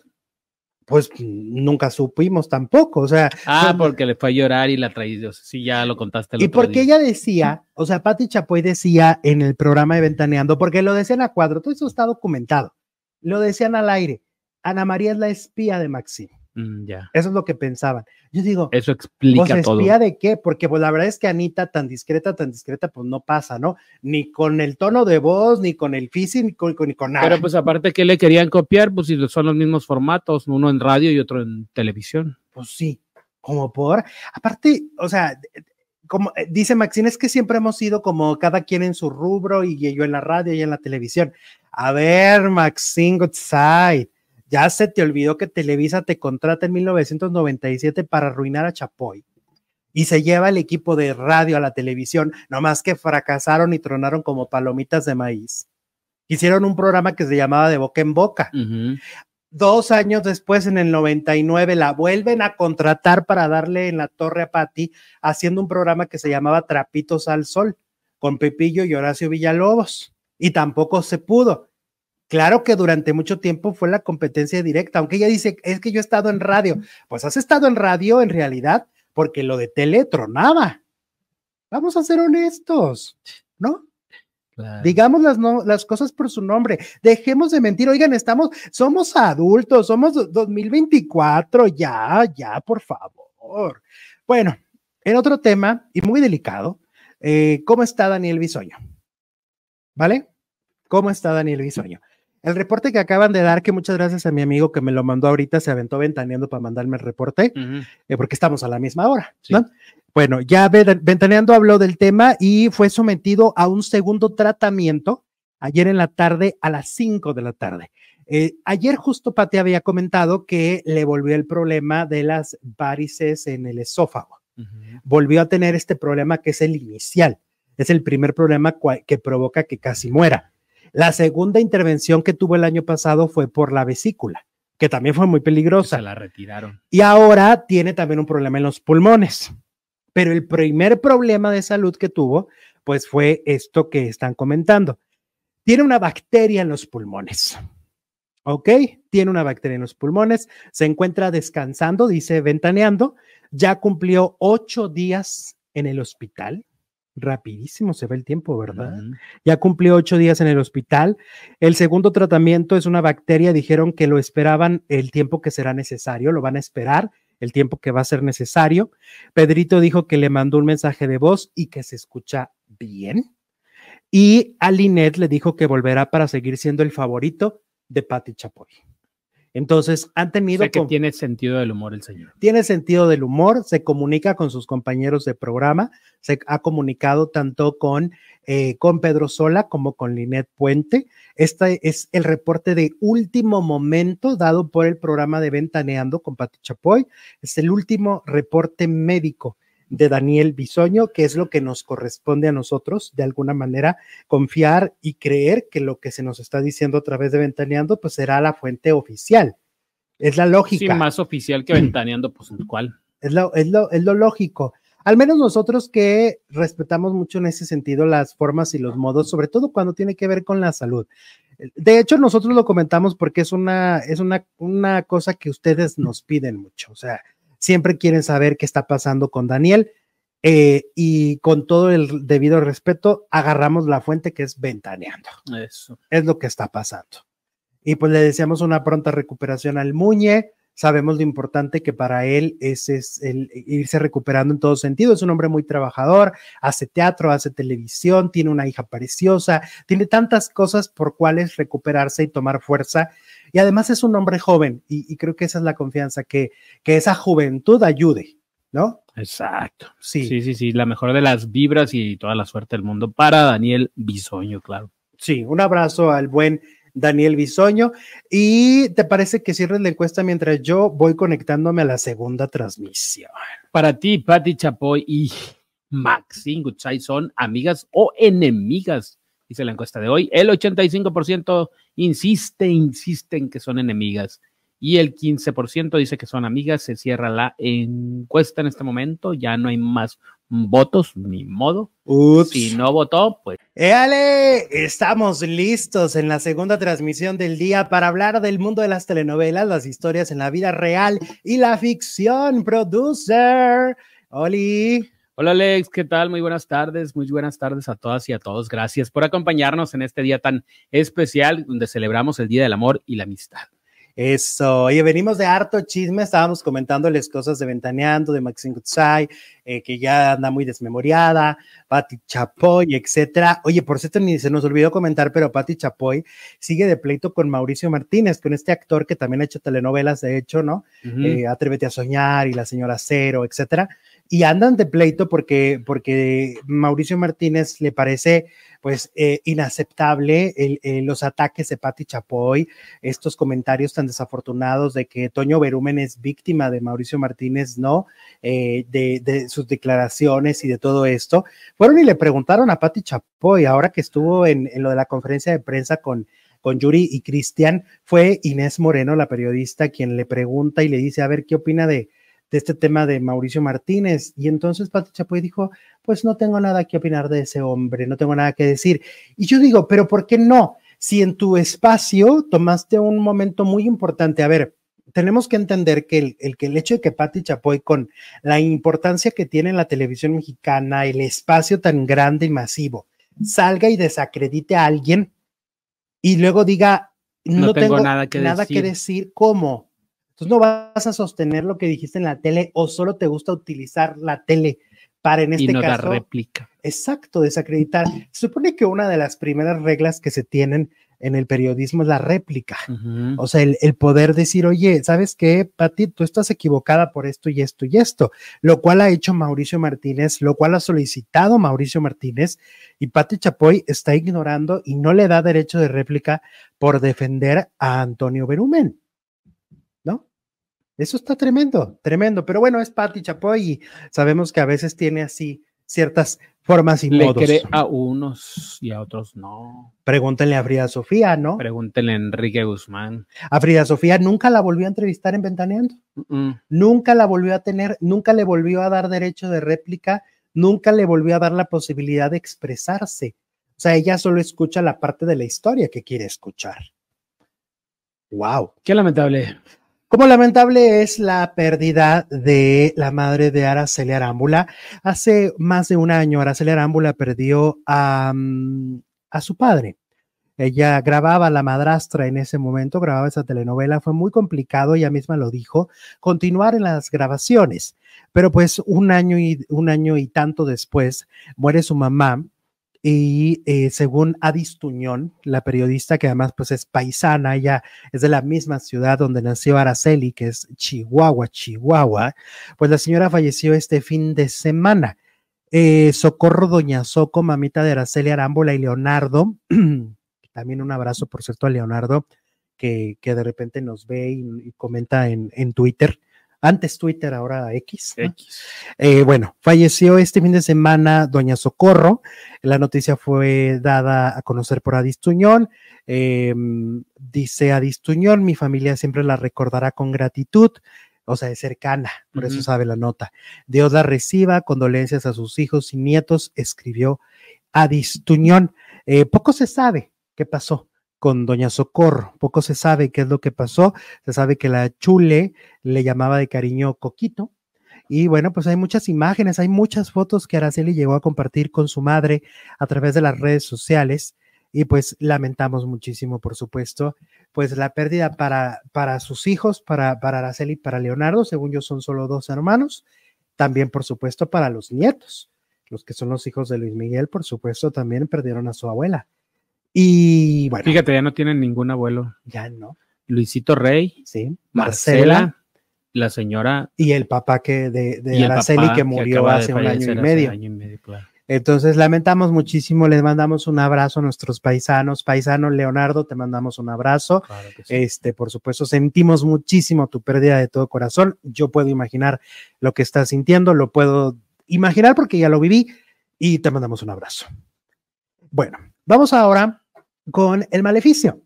Pues nunca supimos tampoco, o sea. Ah, fue- porque le fue a llorar y la traí. Sí, ya lo contaste. el Y otro porque día. ella decía, o sea, Patti Chapoy decía en el programa de Ventaneando, porque lo decían a cuadro, todo eso está documentado, lo decían al aire, Ana María es la espía de Maxine, Mm, ya. eso es lo que pensaban. Yo digo, Eso explica todo. espía de qué, porque pues la verdad es que Anita tan discreta, tan discreta, pues no pasa, ¿no? Ni con el tono de voz, ni con el físico, ni con, ni con nada. Pero pues aparte que le querían copiar, pues si son los mismos formatos, uno en radio y otro en televisión. Pues sí, como por, aparte, o sea, como eh, dice Maxine, es que siempre hemos sido como cada quien en su rubro y yo en la radio y en la televisión. A ver, Maxine Goodside, ya se te olvidó que Televisa te contrata en 1997 para arruinar a Chapoy y se lleva el equipo de radio a la televisión, nomás que fracasaron y tronaron como palomitas de maíz. Hicieron un programa que se llamaba De Boca en Boca. Dos años después, en el 99, la vuelven a contratar para darle en la torre a Patti, haciendo un programa que se llamaba Trapitos al Sol, con Pepillo y Horacio Villalobos. Y tampoco se pudo. Claro que durante mucho tiempo fue la competencia directa, aunque ella dice, es que yo he estado en radio. Pues has estado en radio en realidad porque lo de tele tronaba. Vamos a ser honestos, ¿no? Claro. Digamos las, no- las cosas por su nombre. Dejemos de mentir. Oigan, estamos, somos adultos, somos do- 2024. Ya, ya, por favor. Bueno, en otro tema y muy delicado, eh, ¿cómo está Daniel Bisoño? ¿Vale? ¿Cómo está Daniel Bisoño? El reporte que acaban de dar, que muchas gracias a mi amigo que me lo mandó ahorita, se aventó ventaneando para mandarme el reporte eh, porque estamos a la misma hora, Sí. ¿no? Bueno, ya Ve- Ventaneando habló del tema y fue sometido a un segundo tratamiento ayer en la tarde a las 5 de la tarde. Eh, ayer justo Pati había comentado que le volvió el problema de las varices en el esófago. Volvió a tener este problema que es el inicial. Es el primer problema que provoca que casi muera. La segunda intervención que tuvo el año pasado fue por la vesícula, que también fue muy peligrosa Se la retiraron. y ahora tiene también un problema en los pulmones. Pero el primer problema de salud que tuvo, pues fue esto que están comentando. Tiene una bacteria en los pulmones. ¿Ok? Tiene una bacteria en los pulmones, se encuentra descansando, dice ventaneando, ya cumplió ocho días en el hospital. Rapidísimo se ve el tiempo, ¿verdad? Ya cumplió ocho días en el hospital. El segundo tratamiento es una bacteria, dijeron que lo esperaban el tiempo que será necesario, lo van a esperar el tiempo que va a ser necesario. Pedrito dijo que le mandó un mensaje de voz y que se escucha bien. Y a Linet le dijo que volverá para seguir siendo el favorito de Patti Chapoy. Entonces, han O tenido sea que tiene sentido del humor el señor. tiene sentido del humor, se comunica con sus compañeros de programa, se ha comunicado tanto con, eh, con Pedro Sola como con Linet Puente. Este es el reporte de último momento dado por el programa de Ventaneando con Pati Chapoy. Es el último reporte médico de Daniel Bisoño, que es lo que nos corresponde a nosotros, de alguna manera, confiar y creer que lo que se nos está diciendo a través de Ventaneando, pues será la fuente oficial. Es la Sí, lógica. más oficial que ventaneando, pues ¿cuál? Es lo, es, lo, es lo lógico. Al menos nosotros que respetamos mucho en ese sentido las formas y los modos, sobre todo cuando tiene que ver con la salud. De hecho, nosotros lo comentamos porque es una, es una, una cosa que ustedes nos piden mucho. O sea, siempre quieren saber qué está pasando con Daniel. eh, y con todo el debido respeto, agarramos la fuente que es ventaneando. Eso. Es lo que está pasando. Y pues le deseamos una pronta recuperación al Muñe. Sabemos lo importante que para él es, es el irse recuperando en todo sentido. Es un hombre muy trabajador, hace teatro, hace televisión, tiene una hija preciosa, tiene tantas cosas por cuales recuperarse y tomar fuerza. Y además es un hombre joven y, y creo que esa es la confianza, que, que esa juventud ayude, ¿no? Exacto. Sí. Sí, sí, sí. La mejor de las vibras y toda la suerte del mundo para Daniel Bisoño, claro. Sí, un abrazo al buen Daniel Bisoño. ¿Y te parece que cierres la encuesta mientras yo voy conectándome a la segunda transmisión? Para ti, Patti Chapoy y Maxine Gutsai son amigas o enemigas, dice la encuesta de hoy. El 85% insiste, insiste en que son enemigas y el 15% dice que son amigas. Se cierra la encuesta en este momento, ya no hay más votos, ni modo. Ups. Si no votó, pues ¡Éale! Estamos listos en la segunda transmisión del día para hablar del mundo de las telenovelas, las historias en la vida real y la ficción. Producer, Oli. Hola Alex, ¿qué tal? Muy buenas tardes, muy buenas tardes a todas y a todos. Gracias por acompañarnos en este día tan especial donde celebramos el Día del Amor y la Amistad. Eso, oye, venimos de harto chisme, estábamos comentándoles cosas de Ventaneando, de Maxine Gutsai, eh, que ya anda muy desmemoriada, Patti Chapoy, etcétera. Oye, por cierto, ni se nos olvidó comentar, pero Patti Chapoy sigue de pleito con Mauricio Martínez, con este actor que también ha hecho telenovelas, de hecho, ¿no? Eh, Atrévete a soñar y La Señora Cero, etcétera. Y andan de pleito porque, porque Mauricio Martínez le parece pues eh, inaceptable eh, los ataques de Patti Chapoy, estos comentarios tan desafortunados de que Toño Berumen es víctima de Mauricio Martínez, ¿no? Eh, de, de sus declaraciones y de todo esto. Fueron y le preguntaron a Patti Chapoy, ahora que estuvo en, en lo de la conferencia de prensa con, con Yuri y Cristian, fue Inés Moreno, la periodista, quien le pregunta y le dice, a ver, ¿qué opina de, de este tema de Mauricio Martínez? Y entonces Patti Chapoy dijo, pues no tengo nada que opinar de ese hombre, no tengo nada que decir. Y yo digo, pero ¿por qué no? Si en tu espacio tomaste un momento muy importante, a ver, tenemos que entender que el, el que el hecho de que Patti Chapoy, con la importancia que tiene en la televisión mexicana, el espacio tan grande y masivo, salga y desacredite a alguien y luego diga, no, No tengo tengo, nada que nada decir". que decir, ¿cómo? Entonces no vas a sostener lo que dijiste en la tele o solo te gusta utilizar la tele para en y este no da caso réplica. Exacto, desacreditar. Se supone que una de las primeras reglas que se tienen en el periodismo es la réplica. O sea, el, el poder decir, oye, ¿sabes qué, Pati? Tú estás equivocada por esto y esto y esto, lo cual ha hecho Mauricio Martínez, lo cual ha solicitado Mauricio Martínez y Pati Chapoy está ignorando y no le da derecho de réplica por defender a Antonio Berumen. Eso está tremendo, tremendo. Pero bueno, es Pati Chapoy y sabemos que a veces tiene así ciertas formas y Le modos. cree a unos y a otros no. Pregúntenle a Frida Sofía, ¿no? Pregúntenle a Enrique Guzmán. A Frida Sofía nunca la volvió a entrevistar en Ventaneando. Nunca la volvió a tener, nunca le volvió a dar derecho de réplica, nunca le volvió a dar la posibilidad de expresarse. O sea, ella solo escucha la parte de la historia que quiere escuchar. Wow. Qué lamentable. Como lamentable es la pérdida de la madre de Araceli Arámbula. Hace más de un año, Araceli Arámbula perdió a, mm, a su padre. Ella grababa La Madrastra en ese momento, grababa esa telenovela. Fue muy complicado, ella misma lo dijo, continuar en las grabaciones. Pero pues un año y, un año y tanto después muere su mamá y eh, según Adis Tuñón, la periodista que además pues es paisana, ella es de la misma ciudad donde nació Araceli, que es Chihuahua, Chihuahua, pues la señora falleció este fin de semana. Eh, Socorro Doña Soco, mamita de Araceli Arámbula y Leonardo, también un abrazo, por cierto, a Leonardo, que, que de repente nos ve y, y comenta en, en Twitter. Antes Twitter, ahora X. ¿no? X. Eh, bueno, falleció este fin de semana Doña Socorro. La noticia fue dada a conocer por Adis Tuñón. Eh, dice Adis Tuñón, mi familia siempre la recordará con gratitud. O sea, es cercana, por eso sabe la nota. Dios la reciba, condolencias a sus hijos y nietos, escribió Adis Tuñón. Eh, poco se sabe qué pasó con Doña Socorro, poco se sabe qué es lo que pasó. Se sabe que la chule le llamaba de cariño Coquito Y bueno, pues hay muchas imágenes, hay muchas fotos que Araceli llegó a compartir con su madre a través de las redes sociales. Y pues lamentamos muchísimo, por supuesto, pues la pérdida para, para sus hijos, para, para Araceli y para Leonardo, según yo son solo dos hermanos, también por supuesto para los nietos, los que son los hijos de Luis Miguel, por supuesto, también perdieron a su abuela. Y bueno, Fíjate, ya no tienen ningún abuelo. ya no, Luisito Rey, sí, Marcela, Marcela la señora y el papá que de, de Araceli que murió hace un año y hace medio. año y medio, claro. Entonces, lamentamos muchísimo, les mandamos un abrazo a nuestros paisanos. Paisano Leonardo, te mandamos un abrazo. Claro que sí. Este, por supuesto, sentimos muchísimo tu pérdida de todo corazón. Yo puedo imaginar lo que estás sintiendo, lo puedo imaginar porque ya lo viví y te mandamos un abrazo. Bueno, vamos ahora con el maleficio.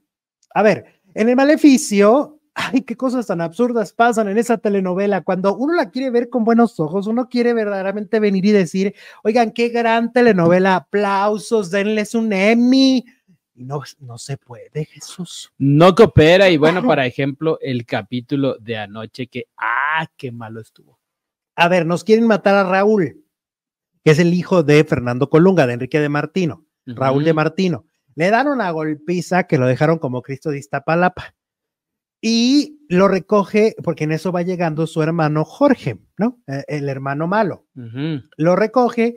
A ver, en el maleficio, ay, qué cosas tan absurdas pasan en esa telenovela. Cuando uno la quiere ver con buenos ojos, uno quiere verdaderamente venir y decir, oigan, qué gran telenovela, aplausos, denles un Emmy. Y no, no se puede, Jesús. No coopera y bueno, para ejemplo, el capítulo de anoche que, ah, qué malo estuvo. A ver, nos quieren matar a Raúl, que es el hijo de Fernando Colunga, de Enrique de Martino, Raúl de. Martino. Le dan una golpiza que lo dejaron como Cristo de Iztapalapa. Y lo recoge, porque en eso va llegando su hermano Jorge, ¿no? Eh, el hermano malo. Lo recoge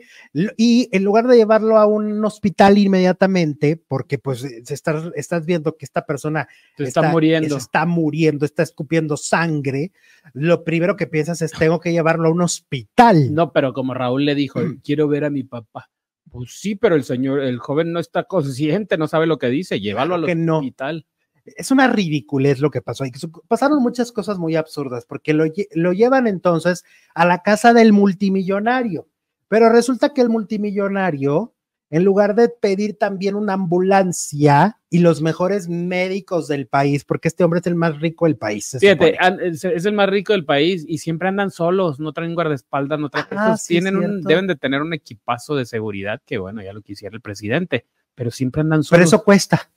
y en lugar de llevarlo a un hospital inmediatamente, porque pues se está- estás viendo que esta persona Te está, muriendo. está muriendo, está escupiendo sangre, lo primero que piensas es tengo que llevarlo a un hospital. No, pero como Raúl le dijo, quiero ver a mi papá. Pues sí, pero el señor, el joven no está consciente, no sabe lo que dice, llévalo al Claro que no. hospital. Es una ridiculez lo que pasó Pasaron muchas cosas muy absurdas porque lo, lo llevan entonces a la casa del multimillonario, pero resulta que el multimillonario, en lugar de pedir también una ambulancia y los mejores médicos del país, porque este hombre es el más rico del país. Fíjate, es, el más rico del país y siempre andan solos, no traen guardaespaldas, no traen. Ah, sí, tienen un- deben de tener un equipazo de seguridad que, bueno, ya lo quisiera el presidente, pero siempre andan pero solos. eso cuesta.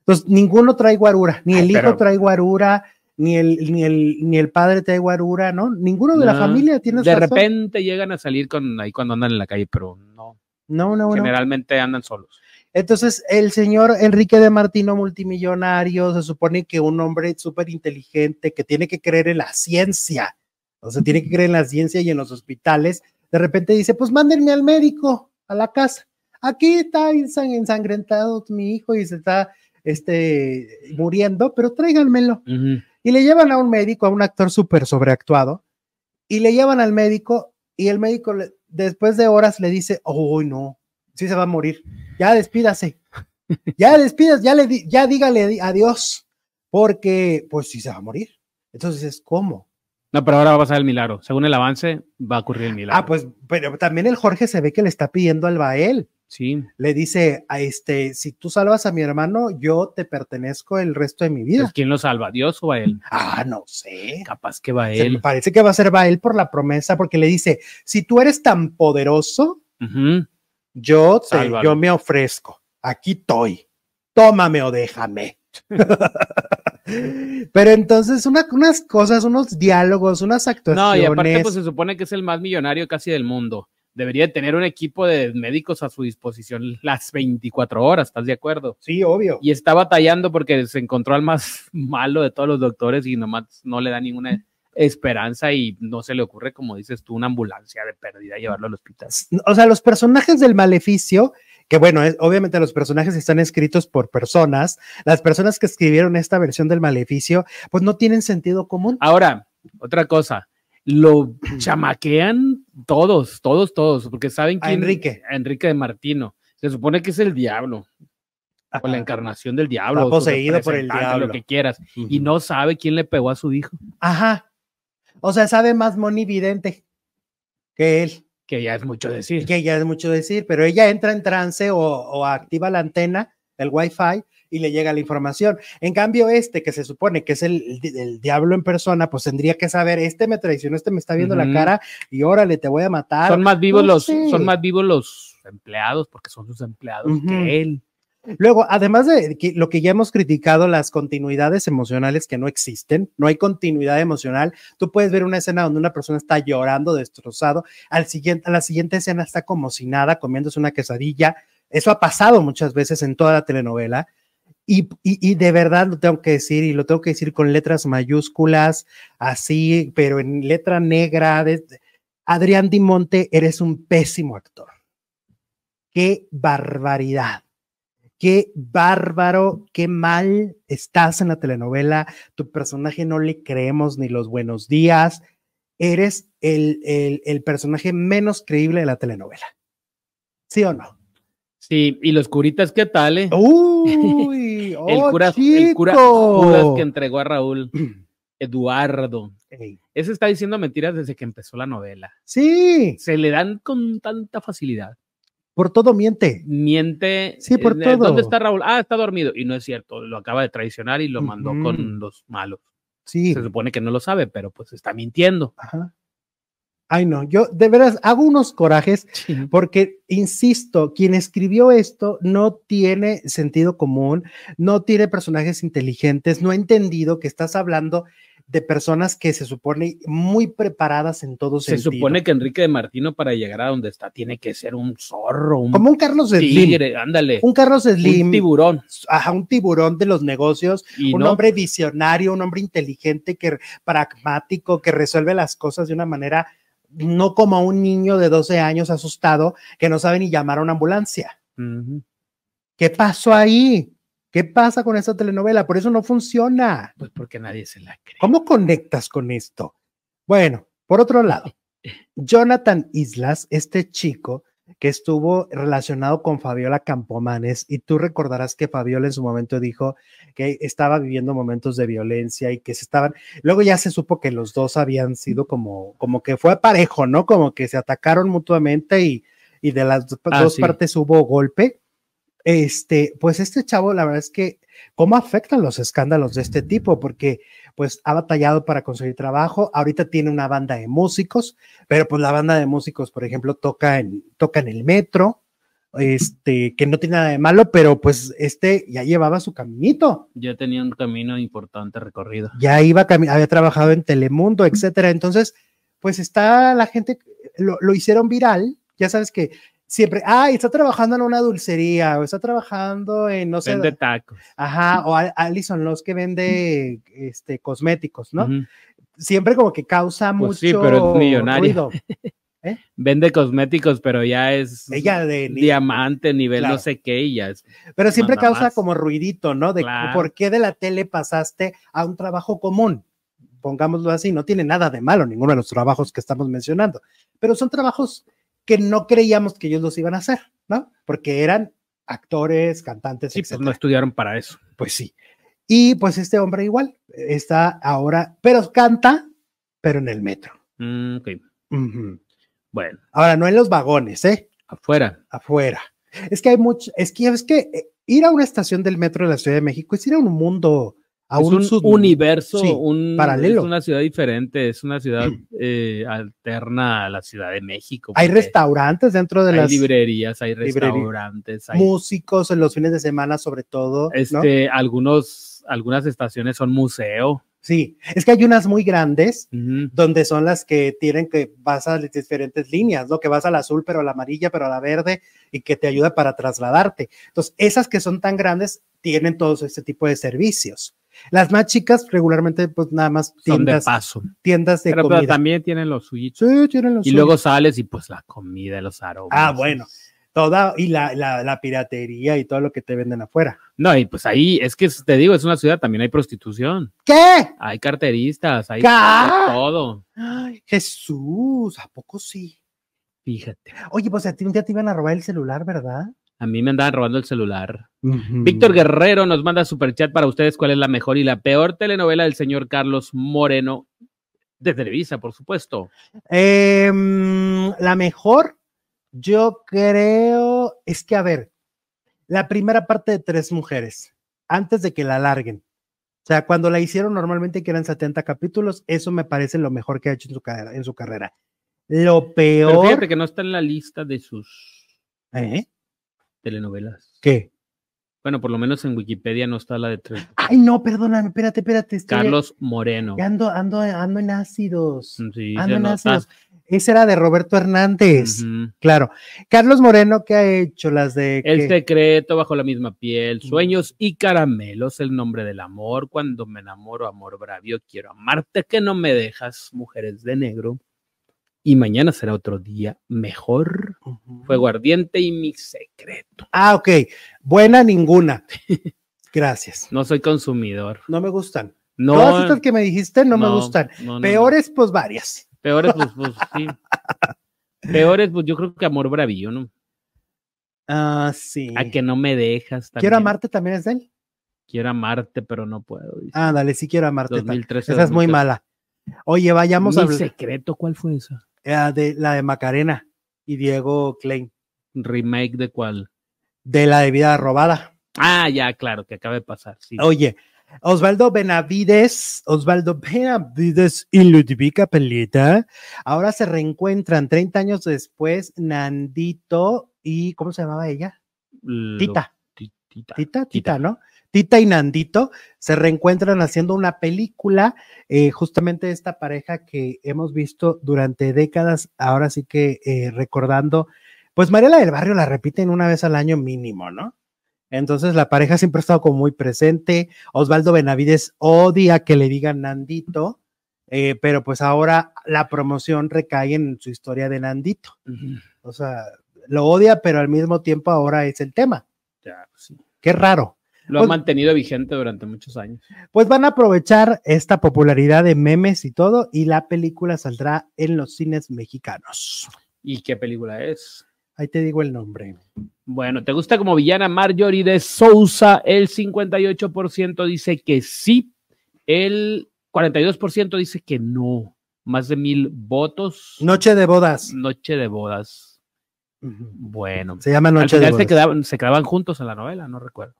Entonces, ninguno trae guarura, ni Ay, el hijo pero- trae guarura, ni el, ni el, ni el padre trae guarura, ¿no? Ninguno de la No, familia tiene De repente llegan a salir con ahí cuando andan en la calle, pero no, No, no, generalmente andan solos. Entonces, el señor Enrique de Martino, multimillonario, se supone que un hombre súper inteligente que tiene que creer en la ciencia, o sea, tiene que creer en la ciencia y en los hospitales, de repente dice, pues mándenme al médico a la casa. Aquí está ensan- ensangrentado mi hijo y se está este, muriendo, pero tráiganmelo. Y le llevan a un médico, a un actor súper sobreactuado, y le llevan al médico y el médico le- después de horas le dice, oh no, sí se va a morir, ya despídase, ya despidas, ya le di- ya dígale di- adiós, porque pues sí se va a morir. Entonces es ¿cómo? No, pero ahora va a pasar el milagro. Según el avance, va a ocurrir el milagro. Ah, pues, pero también el Jorge se ve que le está pidiendo al Bael. Sí. Le dice a este, si tú salvas a mi hermano, yo te pertenezco el resto de mi vida. Pues, ¿Quién lo salva? ¿Dios o a él? Ah, no sé. Capaz que va Se me él. parece que va a ser Bael por la promesa, porque le dice, si tú eres tan poderoso, yo, te- Sálvalo. yo me ofrezco, aquí estoy, tómame o déjame. Pero entonces una- unas cosas, unos diálogos, unas actuaciones. No, y aparte, pues se supone que es el más millonario casi del mundo. Debería tener un equipo de médicos a su disposición las 24 horas, ¿estás de acuerdo? sí, obvio. Y está batallando porque se encontró al más malo de todos los doctores y nomás no le da ninguna esperanza y no se le ocurre, como dices tú, una ambulancia de pérdida llevarlo al hospital. O sea, los personajes del maleficio, que bueno, es- obviamente los personajes están escritos por personas, las personas que escribieron esta versión del maleficio, pues no tienen sentido común. Ahora, otra cosa, lo chamaquean todos, todos, todos, porque saben A quién. Enrique. a Enrique de Martino. Se supone que es el diablo, o la encarnación del diablo. Está poseído por el diablo. Lo que quieras. Y no sabe quién le pegó a su hijo, Ajá. O sea, sabe más monividente que él. que ya es mucho decir. que ya es mucho decir, pero ella entra en trance o, o activa la antena, el wifi, y le llega la información. En cambio, este, que se supone que es el, diablo en persona, pues tendría que saber, este me traicionó, este me está viendo la cara, y órale, te voy a matar. Son más vivos los, son más vivos los empleados, porque son sus empleados que él. Luego, además de que lo que ya hemos criticado, las continuidades emocionales que no existen, no hay continuidad emocional. Tú puedes ver una escena donde una persona está llorando, destrozado, al siguiente, a la siguiente escena está como si nada, comiéndose una quesadilla. Eso ha pasado muchas veces en toda la telenovela. Y, de verdad lo tengo que decir, y lo tengo que decir con letras mayúsculas, así, pero en letra negra. De, Adrián Dimonte, eres un pésimo actor. Qué barbaridad qué bárbaro, qué mal estás en la telenovela, tu personaje no le creemos ni los buenos días, eres el, el, personaje menos creíble de la telenovela. ¿Sí o no? Sí, y los curitas, ¿qué tal? Eh? Uy, el, cura, el cura Judas que entregó a Raúl, Eduardo. Ese está diciendo mentiras desde que empezó la novela. Sí. Se le dan con tanta facilidad. Por todo miente. Miente. Sí, por todo. ¿Dónde está Raúl? Ah, está dormido. Y no es cierto, lo acaba de traicionar y lo mandó con los malos. Sí. Se supone que no lo sabe, pero pues está mintiendo. Ajá. Ay, no, yo de veras hago unos corajes porque, insisto, quien escribió esto no tiene sentido común, no tiene personajes inteligentes, no ha entendido que estás hablando de personas que se supone muy preparadas en todo se sentido. Se supone que Enrique de Martino para llegar a donde está tiene que ser un zorro, un como un Carlos Slim, ándale, un Carlos Slim, un tiburón, ajá, un tiburón de los negocios, un hombre visionario, un hombre inteligente que pragmático que resuelve las cosas de una manera no como un niño de 12 años asustado que no sabe ni llamar a una ambulancia. ¿Qué pasó ahí? ¿Qué pasa con esta telenovela? Por eso no funciona. Pues porque nadie se la cree. ¿Cómo conectas con esto? Bueno, por otro lado, Jonathan Islas, este chico que estuvo relacionado con Fabiola Campomanes, y tú recordarás que Fabiola en su momento dijo que estaba viviendo momentos de violencia y que se estaban, luego ya se supo que los dos habían sido como, como que fue parejo, ¿no? Como que se atacaron mutuamente y, y de las ah, dos partes hubo golpe este, pues este chavo, la verdad es que, ¿cómo afectan los escándalos de este tipo? Porque pues ha batallado para conseguir trabajo, ahorita tiene una banda de músicos, pero pues la banda de músicos, por ejemplo, toca en, toca en el metro, este, que no tiene nada de malo, pero pues este ya llevaba su caminito. Ya tenía un camino importante recorrido. Ya iba, había trabajado en Telemundo, etcétera. Entonces, pues está la gente, lo, lo hicieron viral. Ya sabes que siempre, ah, está trabajando en una dulcería o está trabajando en, no sé. Vende tacos. Ajá, o Alison Los que vende este, cosméticos, ¿no? Siempre como que causa pues mucho sí, pero es millonario. ruido. ¿Eh? Vende cosméticos, pero ya es Ella de diamante, nivel Claro. no sé qué, y ya es. Pero siempre causa más. como ruidito, ¿no? De Claro. por qué de la tele pasaste a un trabajo común. Pongámoslo así, no tiene nada de malo ninguno de los trabajos que estamos mencionando, pero son trabajos que no creíamos que ellos los iban a hacer, ¿no? Porque eran actores, cantantes, Sí, pues no estudiaron para eso. Pues sí. Y pues este hombre igual está ahora, pero canta, pero en el metro. Mm, ok. Bueno, Ahora, no en los vagones, ¿eh? afuera. Afuera. Es que hay mucho, es que es que eh, ir a una estación del metro de la Ciudad de México es ir a un mundo, a es un, universo, sí, un, paralelo. Es una ciudad diferente, es una ciudad eh, alterna a la Ciudad de México. Hay restaurantes dentro de hay las librerías, hay librería- restaurantes, hay músicos en los fines de semana, sobre todo. ¿no? este, algunos, algunas estaciones son museo. Sí, es que hay unas muy grandes donde son las que tienen que vas a las diferentes líneas, ¿no? Que vas al azul, pero a la amarilla, pero a la verde y que te ayuda para trasladarte. Entonces, esas que son tan grandes tienen todos este tipo de servicios. Las más chicas regularmente pues nada más Son de tiendas, paso. tiendas de Pero, pero comida. también tienen los suyos. Sí, tienen los Y suyos. luego sales y pues la comida, los aromas. Ah, bueno. Toda y la, la, la piratería y todo lo que te venden afuera. No, y pues ahí, es que te digo, es una ciudad, también hay prostitución, ¿Qué? hay carteristas, hay ¿Qué? todo. Ay, Jesús, ¿a poco sí? Fíjate, Oye, pues a ti un día te iban a robar el celular, ¿verdad? A mí me andaban robando el celular. Víctor Guerrero nos manda superchat para ustedes cuál es la mejor y la peor telenovela del señor Carlos Moreno de Televisa, por supuesto. Em, la mejor, yo creo, es que, a ver, la primera parte de tres mujeres, antes de que la larguen. O sea, cuando la hicieron normalmente que eran 70 capítulos, eso me parece lo mejor que ha hecho en su carrera. En su carrera. Lo Pero peor. fíjate que no está en la lista de sus ¿Eh? Telenovelas. ¿Qué? Bueno, por lo menos en Wikipedia no está la de tres. Ay, no, perdóname, espérate, espérate. estoy- Carlos Moreno. Ando, ando, ando en ácidos. Sí, ando en ácidos. Ese era de Roberto Hernández. Claro. Carlos Moreno, ¿qué ha hecho? Las de. El secreto bajo la misma piel, Mm. sueños y caramelos, el nombre del amor, cuando me enamoro, amor bravio, quiero amarte, que no me dejas, mujeres de negro. Y mañana será otro día mejor, Ujú. fuego ardiente y mi secreto. Ah, ok. Buena ninguna. Gracias. No soy consumidor. No me gustan. No, Todas estas que me dijiste no, me gustan. no, no, no. Peores, pues varias. Peores, pues, pues sí. Peores, pues yo creo que amor bravío, ¿no? Ah, sí. A que no me dejas. Quiero también. amarte también es de él. Quiero amarte, pero no puedo. dice. Ah, dale, sí quiero amarte. ta- 2013. Esa es muy 2014. mala. Oye, vayamos a secreto, ¿cuál fue esa? Eh, de la de Macarena y Diego Klein. Remake de cuál? De la de vida robada. Ah, ya, claro, que acaba de pasar. Sí. Oye, Osvaldo Benavides, Osvaldo Benavides y Ludvika Pelita, ahora se reencuentran 30 años después, Nandito y, ¿cómo se llamaba ella? Lo- Tita, ti- Tita. Tita, Tita, ¿no? Tita y Nandito se reencuentran haciendo una película, eh, justamente esta pareja que hemos visto durante décadas, ahora sí que eh, recordando, pues Mariela del Barrio la repiten una vez al año mínimo, ¿no? Entonces la pareja siempre ha estado como muy presente. Osvaldo Benavides odia que le digan Nandito, eh, pero pues ahora la promoción recae en su historia de Nandito. O sea, lo odia, pero al mismo tiempo ahora es el tema. Ya, sí. Qué raro. Lo ha Pues- mantenido vigente durante muchos años. Pues van a aprovechar esta popularidad de memes y todo, y la película saldrá en los cines mexicanos. ¿Y qué película es? Ahí te digo el nombre. Bueno, ¿te gusta como villana Marjorie de Sousa? El 58% dice que sí, el 42% dice que no. Más de mil votos. Noche de bodas. Noche de bodas. Bueno. Se llama Al Noche de final se bodas. quedaban, se quedaban juntos en la novela, no recuerdo.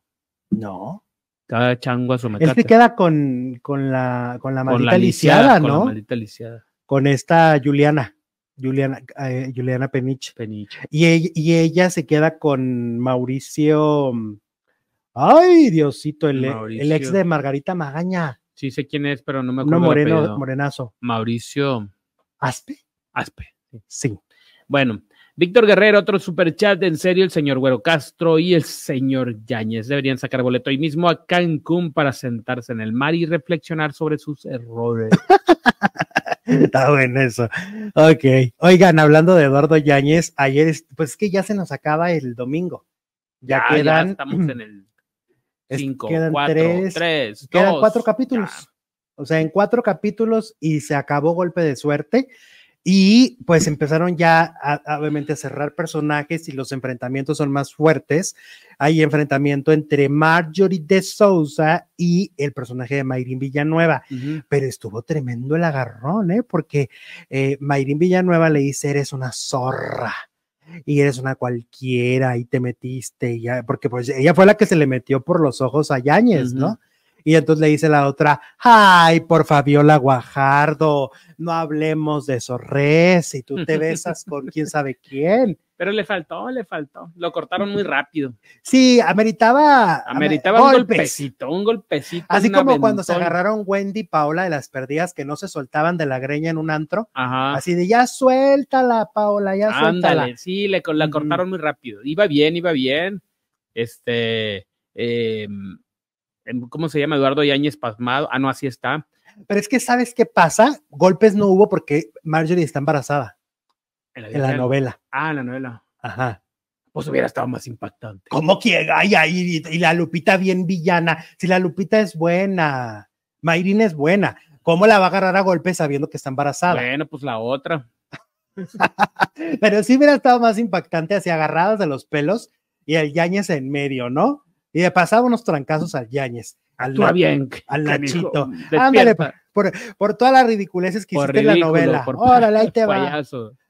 No. Cada chango a su Él mecate. se queda con, con la, con la Con maldita la lisiada, con la ¿no? maldita lisiada. Con esta Juliana. Juliana, eh, Juliana Penich. Peniche. Y ella, y ella se queda con Mauricio. Ay, Diosito, el, el ex de Margarita Magaña. Sí sé quién es, pero no me acuerdo. el moreno, morenazo. Mauricio ¿Aspe? Aspe. Sí. Bueno, Víctor Guerrero, otro superchat, en serio, el señor Güero Castro y el señor Yáñez deberían sacar boleto hoy mismo a Cancún para sentarse en el mar y reflexionar sobre sus errores. Está bueno eso. Ok. Oigan, hablando de Eduardo Yáñez, ayer, es- pues es que ya se nos acaba el domingo. Ya, ya, quedan, ya estamos en el es- 5, quedan 4, tres- 3, quedan cuatro capítulos. O sea, en cuatro capítulos y se acabó golpe de suerte. Y pues empezaron ya a- a, obviamente a cerrar personajes y los enfrentamientos son más fuertes. Hay enfrentamiento entre Marjorie de Sousa y el personaje de Mayrin Villanueva. pero estuvo tremendo el agarrón, ¿eh? Porque eh, Mayrín Villanueva le dice, eres una zorra y eres una cualquiera y te metiste, y ya, porque pues ella fue la que se le metió por los ojos a Yáñez. ¿no? Y entonces le dice la otra, ay, por Fabiola Guajardo, no hablemos de Sorres y tú te besas con quién sabe quién. Pero le faltó, le faltó. Lo cortaron muy rápido. Sí, ameritaba, Ameritaba un golpes. golpecito, un golpecito. Así como cuando se agarraron Wendy y Paola de las perdidas que no se soltaban de la greña en un antro. Ajá. Así de ya suéltala, Paola, ya suéltala. Ándale, sí, le, la cortaron muy rápido. Iba bien, iba bien. Este, eh, ¿cómo se llama? Eduardo Yáñez Pasmado. Ah, no, así está. Pero es que, ¿sabes qué pasa? Golpes no hubo porque Marjorie está embarazada En la, en la novela. Ah, en la novela. Ajá. Pues hubiera estado más impactante. ¿Cómo que? Ay, ay, y, y la Lupita bien villana. Si la Lupita es buena, Mayrin es buena. ¿Cómo la va a agarrar a golpes sabiendo que está embarazada? Bueno, pues la otra. Pero sí hubiera estado más impactante así agarradas de los pelos y el Yañez en medio, ¿no? Y le pasaba unos trancazos al Yañez. Al, Actúa bien. al canijo. Nachito. Ándale, por, por todas las ridiculeces que Por hiciste en la novela. Órale, ahí te va.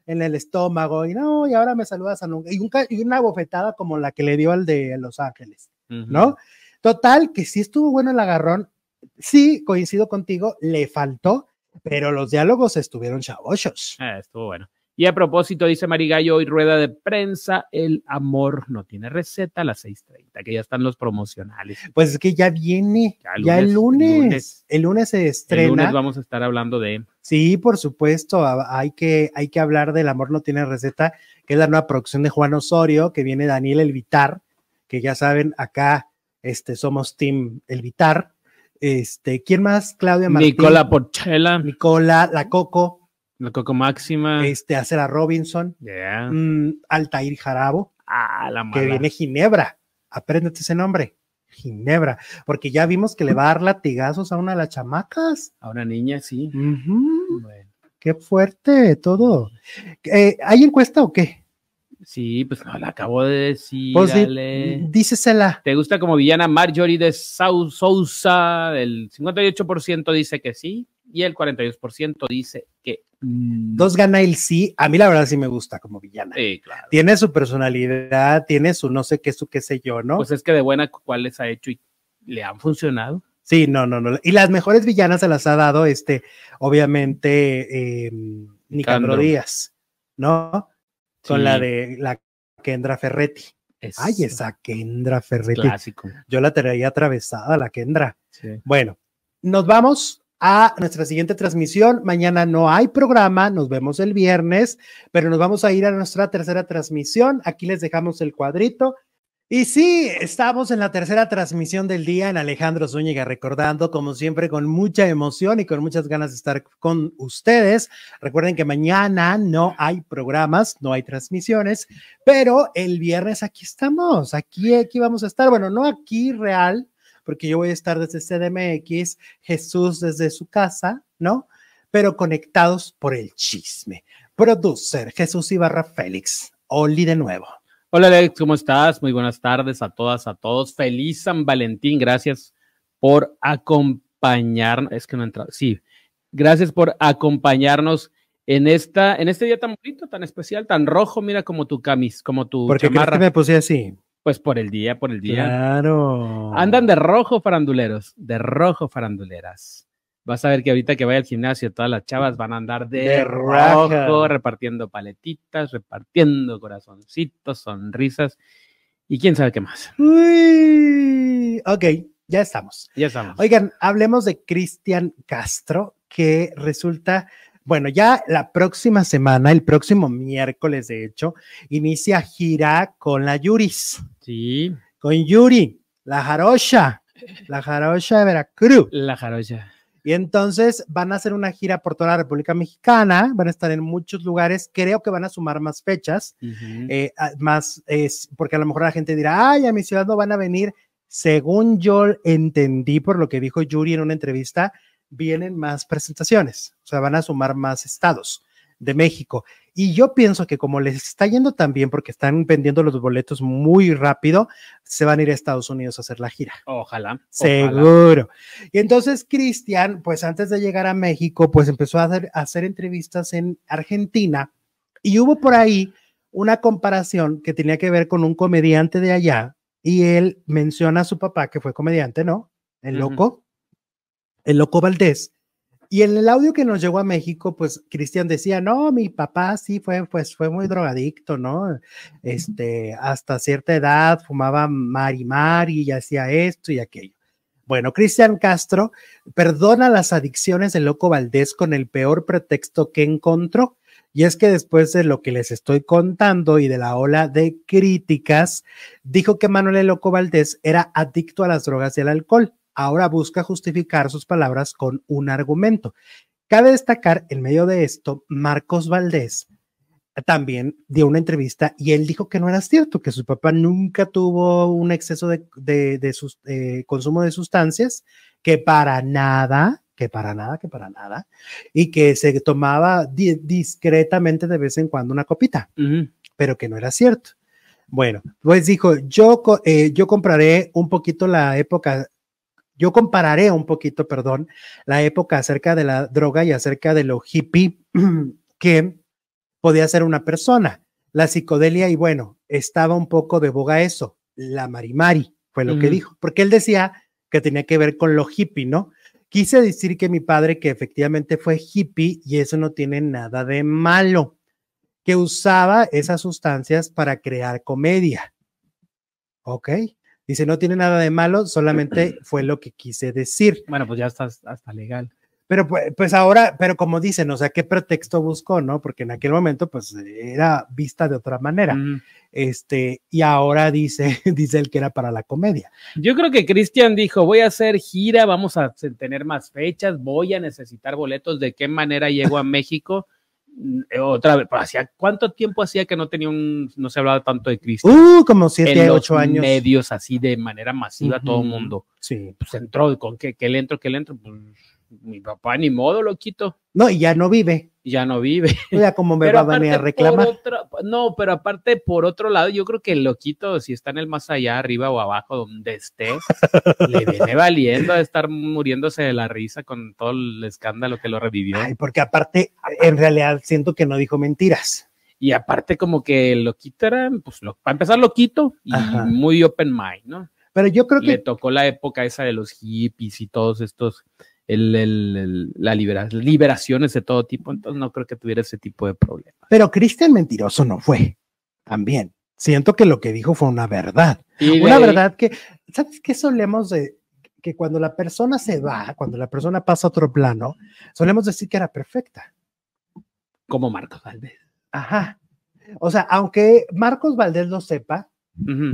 En el estómago. Y no, y ahora me saludas a nunca. Y, un ca- y una bofetada como la que le dio al de Los Ángeles. ¿no? Total, que sí estuvo bueno el agarrón. Sí, coincido contigo, le faltó, pero los diálogos estuvieron chavochos. Ah, estuvo bueno. Y a propósito, dice Marigallo, hoy rueda de prensa, el amor no tiene receta a las 6.30, que ya están los promocionales. Pues es que ya viene, Ya ya, el el lunes, el lunes se El estrena. lunes vamos a estar hablando de... Sí, por supuesto, hay que, hay que hablar del amor no tiene receta, que es la nueva producción de Juan Osorio, que viene Daniel Elvitar, que ya saben, acá este, somos Team Elvitar. Este, ¿quién más? Claudia Martín. Nicola Porchela, Nicola, la Coco, la Coco Máxima. este, Acera Robinson, Yeah. mm, Altair Jarabo, Ah, la mala. que viene Ginebra. Apréndete ese nombre, Ginebra, porque ya vimos que le va a dar latigazos a una de las chamacas. A una niña, sí. Ujú, Bueno, Qué fuerte todo. Eh, ¿Hay encuesta o qué? sí, pues no, la acabo de decir. Pues sí, Ale. dícesela. ¿Te gusta como villana Marjorie de Sousa? El 58% dice que sí y el 42% dice. Dos gana el sí. A mí la verdad sí me gusta como villana. Sí, claro. Tiene su personalidad, tiene su no sé qué, su qué sé yo, ¿no? Pues es que de buena cuáles ha hecho y le han funcionado. sí, no, no, no. Y las mejores villanas se las ha dado, este, obviamente, eh, Nicandro. Díaz, ¿no? Con Sí. la de la Kendra Ferretti. Es Ay, esa Kendra Ferretti. clásico. Yo la traía atravesada, la Kendra. Sí. Bueno, nos vamos a nuestra siguiente transmisión. Mañana no hay programa, nos vemos el viernes, pero nos vamos a ir a nuestra tercera transmisión. Aquí les dejamos el cuadrito. Y sí, estamos en la tercera transmisión del día en Alejandro Zúñiga, recordando como siempre con mucha emoción y con muchas ganas de estar con ustedes. Recuerden que mañana no hay programas, no hay transmisiones, pero el viernes aquí estamos, aquí, aquí vamos a estar. Bueno, no aquí real, porque yo voy a estar desde CDMX, Jesús desde su casa, ¿no? Pero conectados por el chisme. Producer Jesús Ibarra Félix, Oli de nuevo. Hola Alex, ¿cómo estás? Muy buenas tardes a todas, a todos. Feliz San Valentín, gracias por acompañarnos. Es que no he entrado. Sí, gracias por acompañarnos en esta, en este día tan bonito, tan especial, tan rojo. Mira como tu camis, como tu Porque chamarra. que me puse así. Pues por el día, por el día. Claro. Andan de rojo faranduleros, de rojo faranduleras. Vas a ver que ahorita que vaya al gimnasio, todas las chavas van a andar de, De rojo, raja. repartiendo paletitas, repartiendo corazoncitos, sonrisas y quién sabe qué más. Uy, ok, ya estamos. Ya estamos. Oigan, hablemos de Cristian Castro, que resulta, bueno, ya la próxima semana, el próximo miércoles, de hecho, inicia gira con la Yuris, Sí, con Yuri, la jarocha, la jarocha de Veracruz. la jarocha. Y entonces van a hacer una gira por toda la República Mexicana, van a estar en muchos lugares, creo que van a sumar más fechas, eh, más, es, porque a lo mejor la gente dirá, ay, a mi ciudad no van a venir. Según yo entendí por lo que dijo Yuri en una entrevista, vienen más presentaciones, o sea, van a sumar más estados de México. Y yo pienso que como les está yendo tan bien porque están vendiendo los boletos muy rápido, se van a ir a Estados Unidos a hacer la gira. Ojalá. ojalá. Seguro. Y entonces Cristian, pues antes de llegar a México, pues empezó a hacer, a hacer entrevistas en Argentina y hubo por ahí una comparación que tenía que ver con un comediante de allá y él menciona a su papá, que fue comediante, ¿no? El loco, el loco Valdés. Y en el audio que nos llegó a México, pues Cristian decía, no, mi papá sí fue, pues fue muy drogadicto, ¿no? Este, hasta cierta edad fumaba mari mari y hacía esto y aquello. Bueno, Cristian Castro perdona las adicciones del loco Valdés con el peor pretexto que encontró. Y es que después de lo que les estoy contando y de la ola de críticas, dijo que Manuel el Loco Valdés era adicto a las drogas y al alcohol. Ahora busca justificar sus palabras con un argumento. Cabe destacar, en medio de esto, Marcos Valdés también dio una entrevista y él dijo que no era cierto, que su papá nunca tuvo un exceso de, de, de sus, eh, consumo de sustancias, que para nada, que para nada, que para nada, y que se tomaba di- discretamente de vez en cuando una copita pero que no era cierto. Bueno, pues dijo, yo, eh, yo compraré un poquito la época, yo compararé un poquito, perdón, la época acerca de la droga y acerca de lo hippie que podía ser una persona. La psicodelia y bueno, estaba un poco de boga eso, la marimari, fue lo que dijo, porque él decía que tenía que ver con lo hippie, ¿no? Quise decir que mi padre que efectivamente fue hippie y eso no tiene nada de malo. que usaba esas sustancias para crear comedia. ¿Ok? Dice, no tiene nada de malo, solamente fue lo que quise decir. Bueno, pues ya está hasta legal. Pero pues, pues, ahora, pero como dicen, o sea, ¿qué pretexto buscó, no? Porque en aquel momento, pues, era vista de otra manera. Este, y ahora dice, dice él que era para la comedia. Yo creo que Cristian dijo, voy a hacer gira, vamos a tener más fechas, voy a necesitar boletos, ¿de qué manera llego a México? Mm, otra vez, hacía cuánto tiempo hacía que no tenía un, no se hablaba tanto de Cristian. Uh, como siete, ocho años. Medios así de manera masiva, todo el mundo. Sí. Pues entró, con qué, que le entro, que le entro, pues mi papá ni modo lo quito. No, y ya no vive. Ya no vive. Ya como me va a venir a reclamar. no, pero aparte, por otro lado, yo creo que el loquito, si está en el más allá, arriba o abajo, donde esté, le viene valiendo a estar muriéndose de la risa con todo el escándalo que lo revivió. Ay, porque aparte, en realidad siento que no dijo mentiras. Y aparte, como que el loquito era, pues, lo, para empezar, loquito y muy open mind, ¿no? Pero yo creo que. Le tocó la época esa de los hippies y todos estos el, el, la liberaciones de todo tipo, entonces no creo que tuviera ese tipo de problema. Pero Cristian mentiroso no fue, también. Siento que lo que dijo fue una verdad. una verdad que, ¿sabes qué solemos de, que cuando la persona se va, cuando la persona pasa a otro plano, solemos decir que era perfecta. Como Marcos Valdés. Ajá. O sea, aunque Marcos Valdés lo sepa,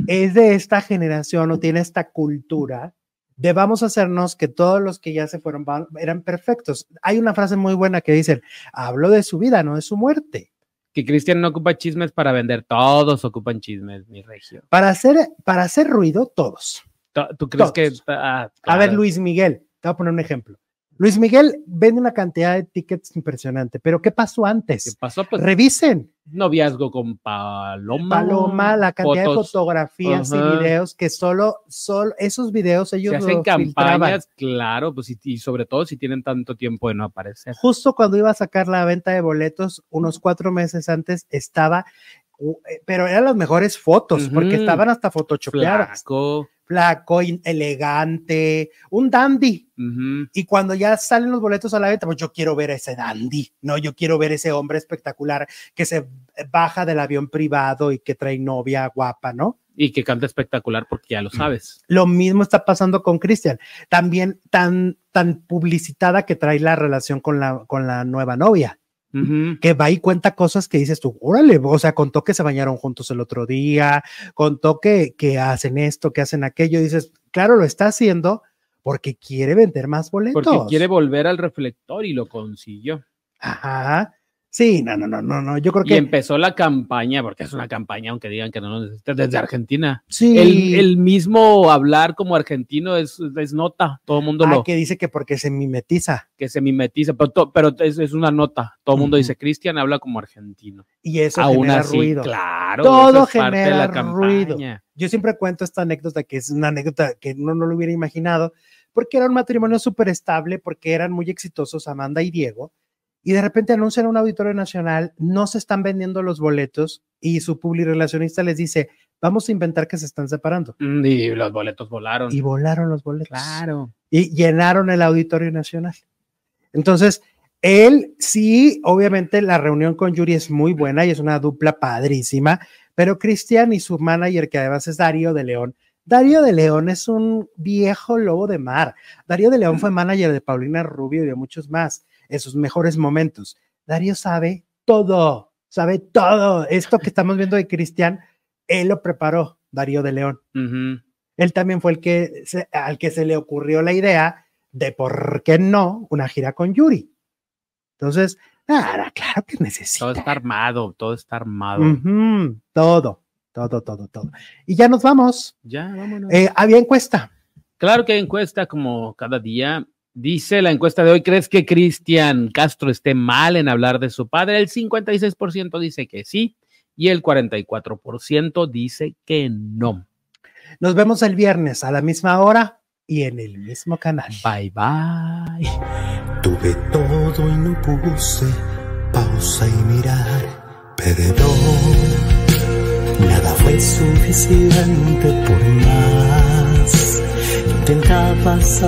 es de esta generación o tiene esta cultura debamos hacernos que todos los que ya se fueron eran perfectos. Hay una frase muy buena que dice, hablo de su vida, no de su muerte. Que Cristian no ocupa chismes para vender, todos ocupan chismes, mi regio. Para hacer, para hacer ruido, todos. ¿Tú crees que... Ah, A ver, Luis Miguel, te voy a poner un ejemplo. Luis Miguel vende una cantidad de tickets impresionante, pero ¿qué pasó antes? ¿Qué pasó? Pues, Revisen. Noviazgo con Paloma. Paloma, la cantidad de fotografías y videos que solo, solo esos videos ellos Se hacen campañas, claro, pues y, sobre todo si tienen tanto tiempo de no aparecer. Justo cuando iba a sacar la venta de boletos, unos cuatro meses antes, estaba, eh, pero eran las mejores fotos, porque estaban hasta photoshopeadas flaco, elegante, un dandy. Y cuando ya salen los boletos a la venta, pues yo quiero ver a ese dandy, ¿no? Yo quiero ver ese hombre espectacular que se baja del avión privado y que trae novia guapa, ¿no? Y que canta espectacular porque ya lo sabes. Lo mismo está pasando con Cristian. También tan, tan publicitada que trae la relación con la, con la nueva novia que va y cuenta cosas que dices tú, órale, o sea, contó que se bañaron juntos el otro día, contó que, que hacen esto, que hacen aquello, dices, claro, lo está haciendo porque quiere vender más boletos. Porque quiere volver al reflector y lo consiguió. Ajá. Sí, no, no, no, no, no. Yo creo que. Y empezó la campaña, porque es una campaña, aunque digan que no lo necesitas, desde Argentina. Sí. El, mismo hablar como argentino es, es nota. Todo el mundo ah, lo. que dice que porque se mimetiza. Que se mimetiza, pero, pero es, es, una nota. Todo el mundo dice, Cristian habla como argentino. Y eso genera ruido. Claro. Todo genera ruido. Yo siempre cuento esta anécdota, que es una anécdota que uno no lo hubiera imaginado, porque era un matrimonio súper estable, porque eran muy exitosos Amanda y Diego y de repente anuncian un auditorio nacional, no se están vendiendo los boletos y su relacionista les dice, vamos a inventar que se están separando. Mm, y los boletos volaron. Y volaron los boletos. Claro. Y llenaron el auditorio nacional. Entonces, él sí, obviamente la reunión con Yuri es muy buena y es una dupla padrísima, pero Cristian y su manager, que además es Darío de León, Darío de León es un viejo lobo de mar. Darío de León fue manager de Paulina Rubio y de muchos más en sus mejores momentos. Darío sabe todo, sabe todo. Esto que estamos viendo de Cristian, él lo preparó, Darío de León. Él también fue el que al que se le ocurrió la idea de por qué no una gira con Yuri. Entonces, nada, claro que necesita. Todo está armado, todo está armado. Todo, todo, todo, todo. Y ya nos vamos. Ya, vámonos. Eh, había encuesta. Claro que hay encuesta como cada día. Dice la encuesta de hoy, ¿crees que Cristian Castro esté mal en hablar de su padre? El 56% dice que sí y el 44% dice que no. Nos vemos el viernes a la misma hora y en el mismo canal. Bye bye. Tuve todo y no puse pausa y mirar. Perdón, nada fue suficiente por más. Intentabas